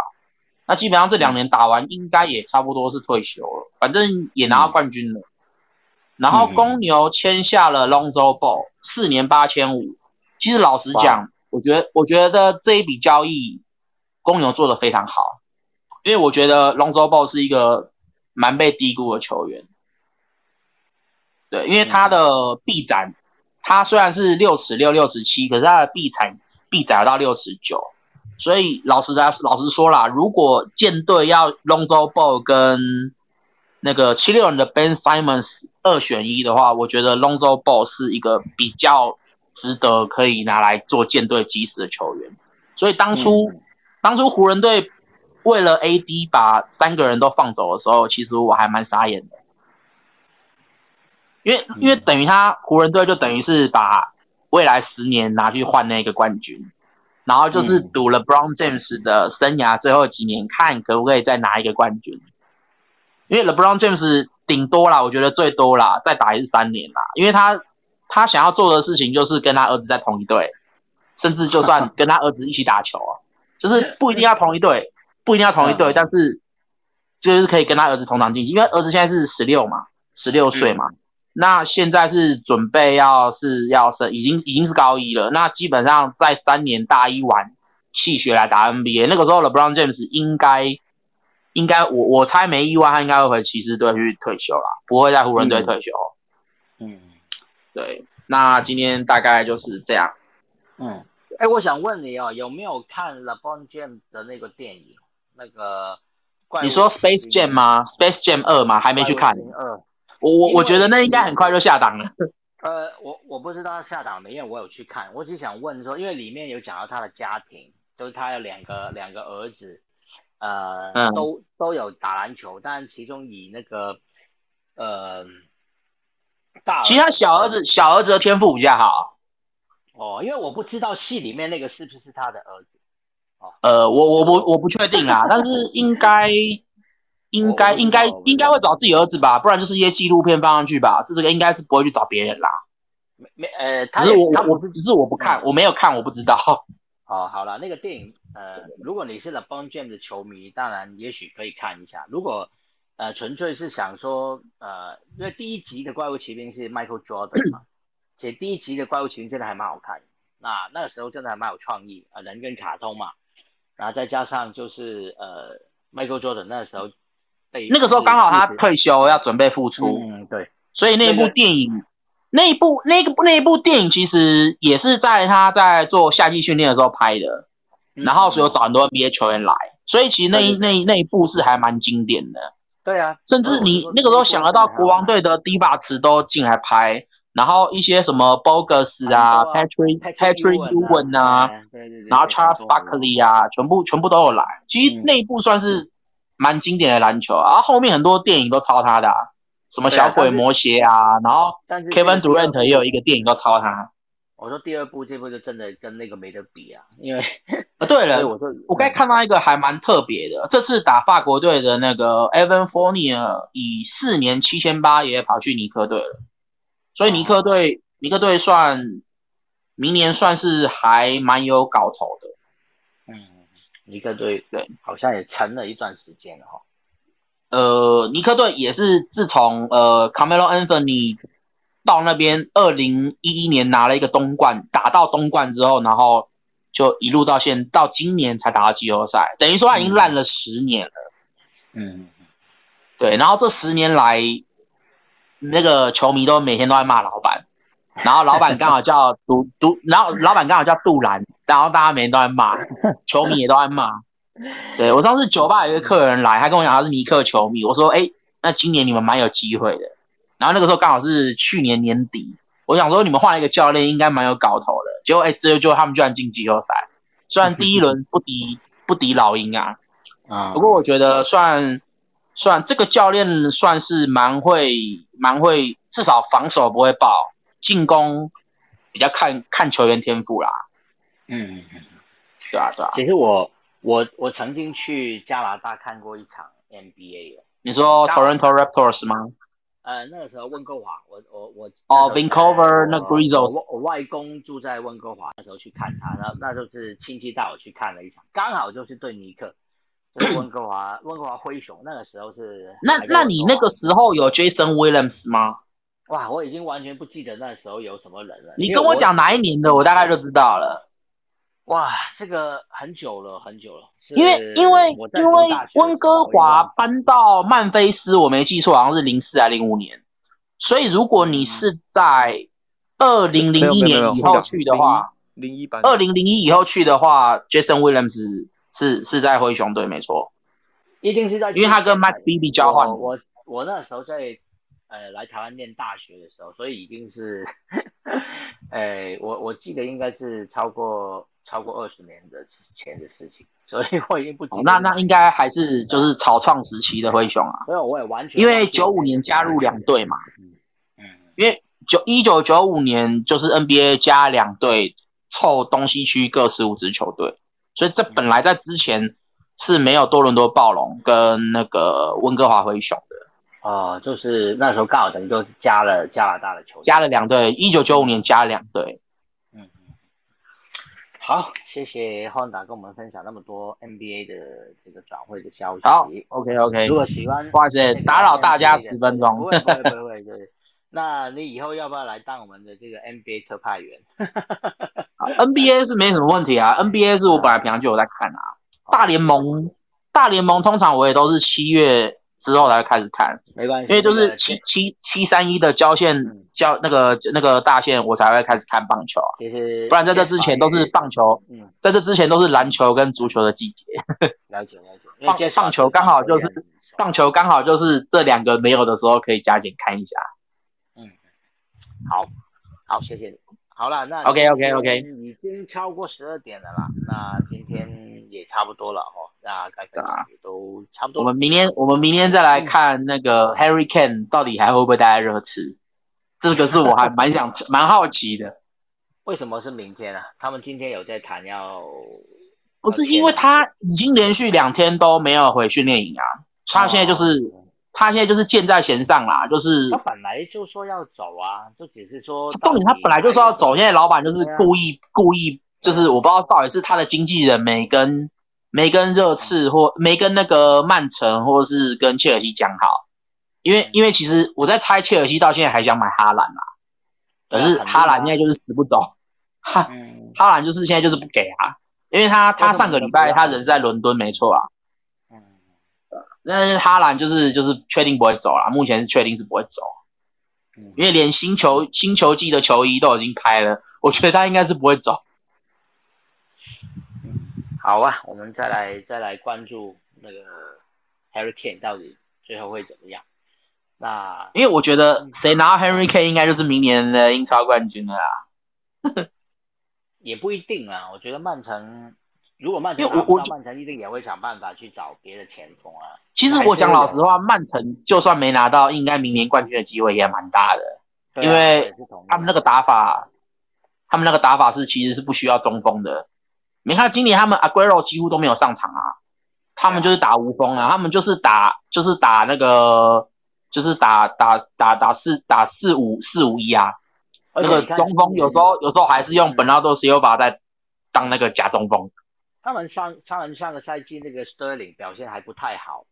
那基本上这两年打完，应该也差不多是退休了，反正也拿到冠军了。然后公牛签下了 Lonzo Ball，四年八千五。其实老实讲，我觉得我觉得这一笔交易公牛做的非常好，因为我觉得 Lonzo Ball 是一个蛮被低估的球员。对，因为他的臂展，他虽然是六尺六六尺七，可是他的臂展臂窄到六尺九。所以老实在老实说啦，如果舰队要 Lonzo Ball 跟那个七六人的 Ben Simmons 二选一的话，我觉得 Lonzo Ball 是一个比较值得可以拿来做舰队基石的球员。所以当初当初湖人队为了 AD 把三个人都放走的时候，其实我还蛮傻眼的，因为因为等于他湖人队就等于是把未来十年拿去换那个冠军。然后就是赌了 Brown James 的生涯最后几年，看可不可以再拿一个冠军。因为 LeBron James 顶多啦，我觉得最多啦，再打也是三年啦。因为他他想要做的事情就是跟他儿子在同一队，甚至就算 跟他儿子一起打球啊，就是不一定要同一队，不一定要同一队，但是就是可以跟他儿子同场竞技。因为儿子现在是十六嘛，十六岁嘛。那现在是准备要是要升，已经已经是高一了。那基本上在三年大一完弃学来打 NBA，那个时候 LeBron James 应该应该我我猜没意外，他应该会回骑士队去退休啦，不会在湖人队退休。嗯，对。那今天大概就是这样。嗯，哎，我想问你哦，有没有看 LeBron James 的那个电影？那个你说 Space Jam 吗？Space Jam 二吗？还没去看。二。我我我觉得那应该很快就下档了。呃，我我不知道他下档没，因为我有去看。我只想问说，因为里面有讲到他的家庭，就是他有两个两个儿子，呃，都都有打篮球，但其中以那个呃大，其他小儿子小儿子的天赋比较好。哦，因为我不知道戏里面那个是不是他的儿子。哦，呃，我我不我不确定啦，但是应该。应该应该应该会找自己儿子吧，不然就是一些纪录片放上去吧。这这个应该是不会去找别人啦。没没呃，只是我我只是我不看，我没有看，我不知道。哦，好了，那个电影呃，如果你是 LeBron James 的球迷，当然也许可以看一下。如果呃纯粹是想说呃，因为第一集的怪物骑兵是 Michael Jordan 嘛，且第一集的怪物骑兵真的还蛮好看。那那个时候真的还蛮有创意啊，人跟卡通嘛，然后再加上就是呃 Michael Jordan 那个时候。那个时候刚好他退休要准备复出，嗯，对，所以那部电影，那部那个那部电影其实也是在他在做夏季训练的时候拍的，然后所以有找很多 NBA 球员来，所以其实那那那一部是还蛮经典的。对啊，甚至你那个时候想得到国王队的低把词都进来拍，然后一些什么 Bogus 啊，Patrick Patrick Ewing 啊，对对对，然后 Charles Barkley 啊，全部全部都有来，其实那一部算是。蛮经典的篮球啊，后面很多电影都抄他的，什么小鬼魔鞋啊，然后 Kevin Durant 也有一个电影都抄他。我说第二部这部就真的跟那个没得比啊，因为啊对了，我我刚看到一个还蛮特别的，这次打法国队的那个 Evan Fournier 以四年七千八也跑去尼克队了，所以尼克队尼克队算明年算是还蛮有搞头的。尼克队对，好像也沉了一段时间了哈。呃，尼克队也是自从呃，Camelo Anthony 到那边，二零一一年拿了一个东冠，打到东冠之后，然后就一路到现到今年才打到季后赛，等于说他已经烂了十年了。嗯，对，然后这十年来，那个球迷都每天都在骂老板。然后老板刚好叫杜杜，然后老板刚好叫杜兰，然后大家每天都在骂，球迷也都在骂。对我上次酒吧有一个客人来，他跟我讲他是尼克球迷，我说哎，那今年你们蛮有机会的。然后那个时候刚好是去年年底，我想说你们换了一个教练，应该蛮有搞头的。结果哎，这就他们居然进季后赛，虽然第一轮不敌不敌老鹰啊，啊，不过我觉得算算这个教练算是蛮会蛮会，至少防守不会爆。进攻比较看看球员天赋啦，嗯，对啊对啊。其实我我我曾经去加拿大看过一场 NBA 你说 Toronto Raptors 吗？呃，那个时候温哥华，我我我哦，Vancouver 那 Grizzlies，我外公住在温哥华，那时候去看他，然后那就是亲戚带我去看了一场，刚好就是对尼克，就是温哥华 温哥华灰熊，那个时候是。那那你那个时候有 Jason Williams 吗？哇，我已经完全不记得那时候有什么人了。你跟我讲哪一年的，我大概就知道了。哇，这个很久了，很久了。因为因为因为温哥华搬到曼菲斯，我没记错，好像是零四还零五年。所以如果你是在二零零一年以后去的话，零一班二零零一以后去的话，Jason Williams 是是在灰熊队没错，一定是在，因为他跟 Mike Bibby 交换。我我那时候在呃来台湾念大学的时候，所以已经是，呃我我记得应该是超过。超过二十年的前的事情，所以我已经不记得。那那应该还是就是草创时期的灰熊啊。所以，我也完全。因为九五年加入两队嘛。嗯嗯。因为九一九九五年就是 NBA 加两队凑东西区各十五支球队，所以这本来在之前是没有多伦多暴龙跟那个温哥华灰熊的。哦，就是那时候刚好等于就加了加拿大的球队，加了两队。一九九五年加了两队。嗯好，谢谢浩达跟我们分享那么多 NBA 的这个转会的消息。好，OK OK。如果喜欢，不好意思，打扰大家十分钟。不会不会不会，对。那你以后要不要来当我们的这个 NBA 特派员？NBA 是没什么问题啊，NBA 是我本来平常就有在看啊。大联盟，大联盟通常我也都是七月。之后才开始看，没关系，因为就是七七七三一的交线交那个那个大线，我才会开始看棒球啊。其实不然在这之前都是棒球，嗯，在这之前都是篮球跟足球的季节。了 解了解，棒棒球刚好就是棒球刚好就是这两个没有的时候可以加紧看一下。嗯，好，好，谢谢你。好了，那 OK OK OK，已经超过十二点了啦，那今天也差不多了哦，那该分享也都差不多。我们明天我们明天再来看那个 Harry Kane 到底还会不会带来热刺，这个是我还蛮想蛮好奇的。为什么是明天啊？他们今天有在谈要，不是因为他已经连续两天都没有回训练营啊，他现在就是。他现在就是箭在弦上啦，就是他本来就说要走啊，就只是说重点他本来就说要走，现在老板就是故意故意，就是我不知道到底是他的经纪人没跟没跟热刺或没跟那个曼城或是跟切尔西讲好，因为因为其实我在猜切尔西到现在还想买哈兰啊，可是哈兰现在就是死不走，哈哈兰就是现在就是不给啊，因为他他上个礼拜他人在伦敦没错啊。但是哈兰就是就是确定不会走了，目前是确定是不会走，因为连星球星球季的球衣都已经拍了，我觉得他应该是不会走。好啊，我们再来再来关注那个 Harry Kane 到底最后会怎么样？那因为我觉得谁拿 Harry Kane 应该就是明年的英超冠军了啊，也不一定啊，我觉得曼城。如果曼城，我我曼城一定也会想办法去找别的前锋啊。其实我讲老实话，曼城就算没拿到，应该明年冠军的机会也蛮大的，因为他们那个打法，他们那个打法是其实是不需要中锋的。你看今年他们 Aguero 几乎都没有上场啊，他们就是打无锋啊，他们就是打就是打那个就是打打打打四打四五四五一啊，那个中锋有时候有时候还是用本拉多西欧巴在当那个假中锋。他们上上上个赛季那个 Sterling 表现还不太好，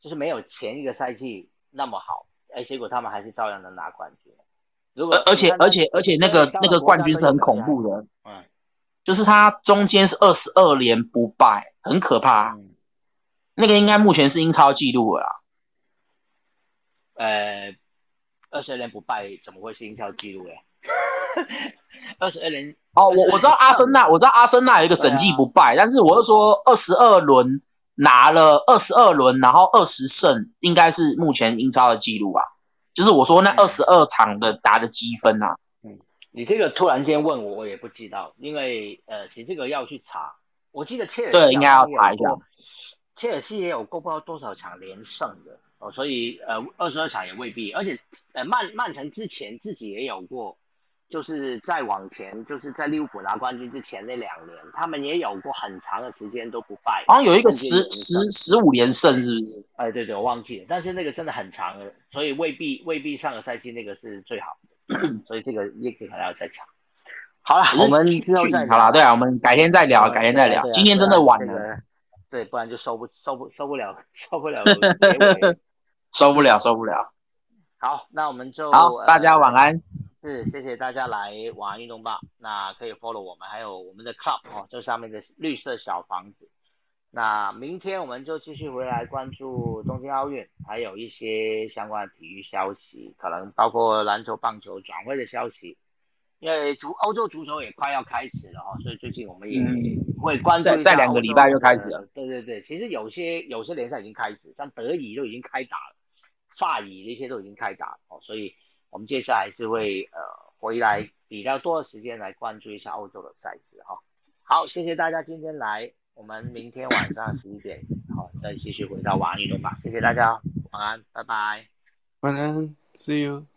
就是没有前一个赛季那么好，哎，结果他们还是照样能拿冠军。如果而且而且而且那个那个冠军是很恐怖的，嗯，就是他中间是二十二连不败，很可怕。那个应该目前是英超纪录了。呃，二十二连不败怎么会是英超纪录嘞？二十二轮哦，我我知道阿森纳，我知道阿森纳有一个整季不败，但是我是说二十二轮拿了二十二轮，然后二十胜，应该是目前英超的记录啊。就是我说那二十二场的打的积分啊。嗯，你这个突然间问我，我也不知道，因为呃，其实这个要去查。我记得切尔西对应该要查一下，切尔西也有过不知道多少场连胜的哦，所以呃二十二场也未必，而且呃曼曼城之前自己也有过。就是再往前，就是在利物浦拿冠军之前那两年，他们也有过很长的时间都不败，好像有一个十十十五连胜，是不是？哎，对对，我忘记了，但是那个真的很长了，所以未必未必上个赛季那个是最好的，所以这个也可能要再讲。好了，我们之后再好了，对啊，我们改天再聊，改天再聊，今天真的晚了，对，不然就受不受不受不了，受 不了，受不了，受不了。好，那我们就好，大家晚安。是，谢谢大家来玩运动吧。那可以 follow 我们，还有我们的 club 哦，这上面的绿色小房子。那明天我们就继续回来关注东京奥运，还有一些相关的体育消息，可能包括篮球、棒球转会的消息。因为足欧洲足球也快要开始了哈，所以最近我们也会关注。在两个礼拜就开始了。对对对，其实有些有些联赛已经开始，像德乙都已经开打了，法乙那些都已经开打了哦，所以我们接下来是会呃回来比较多的时间来关注一下欧洲的赛事哈。好，谢谢大家今天来，我们明天晚上十一点好再继续回到网运动吧，谢谢大家，晚安，拜拜。晚安，See you。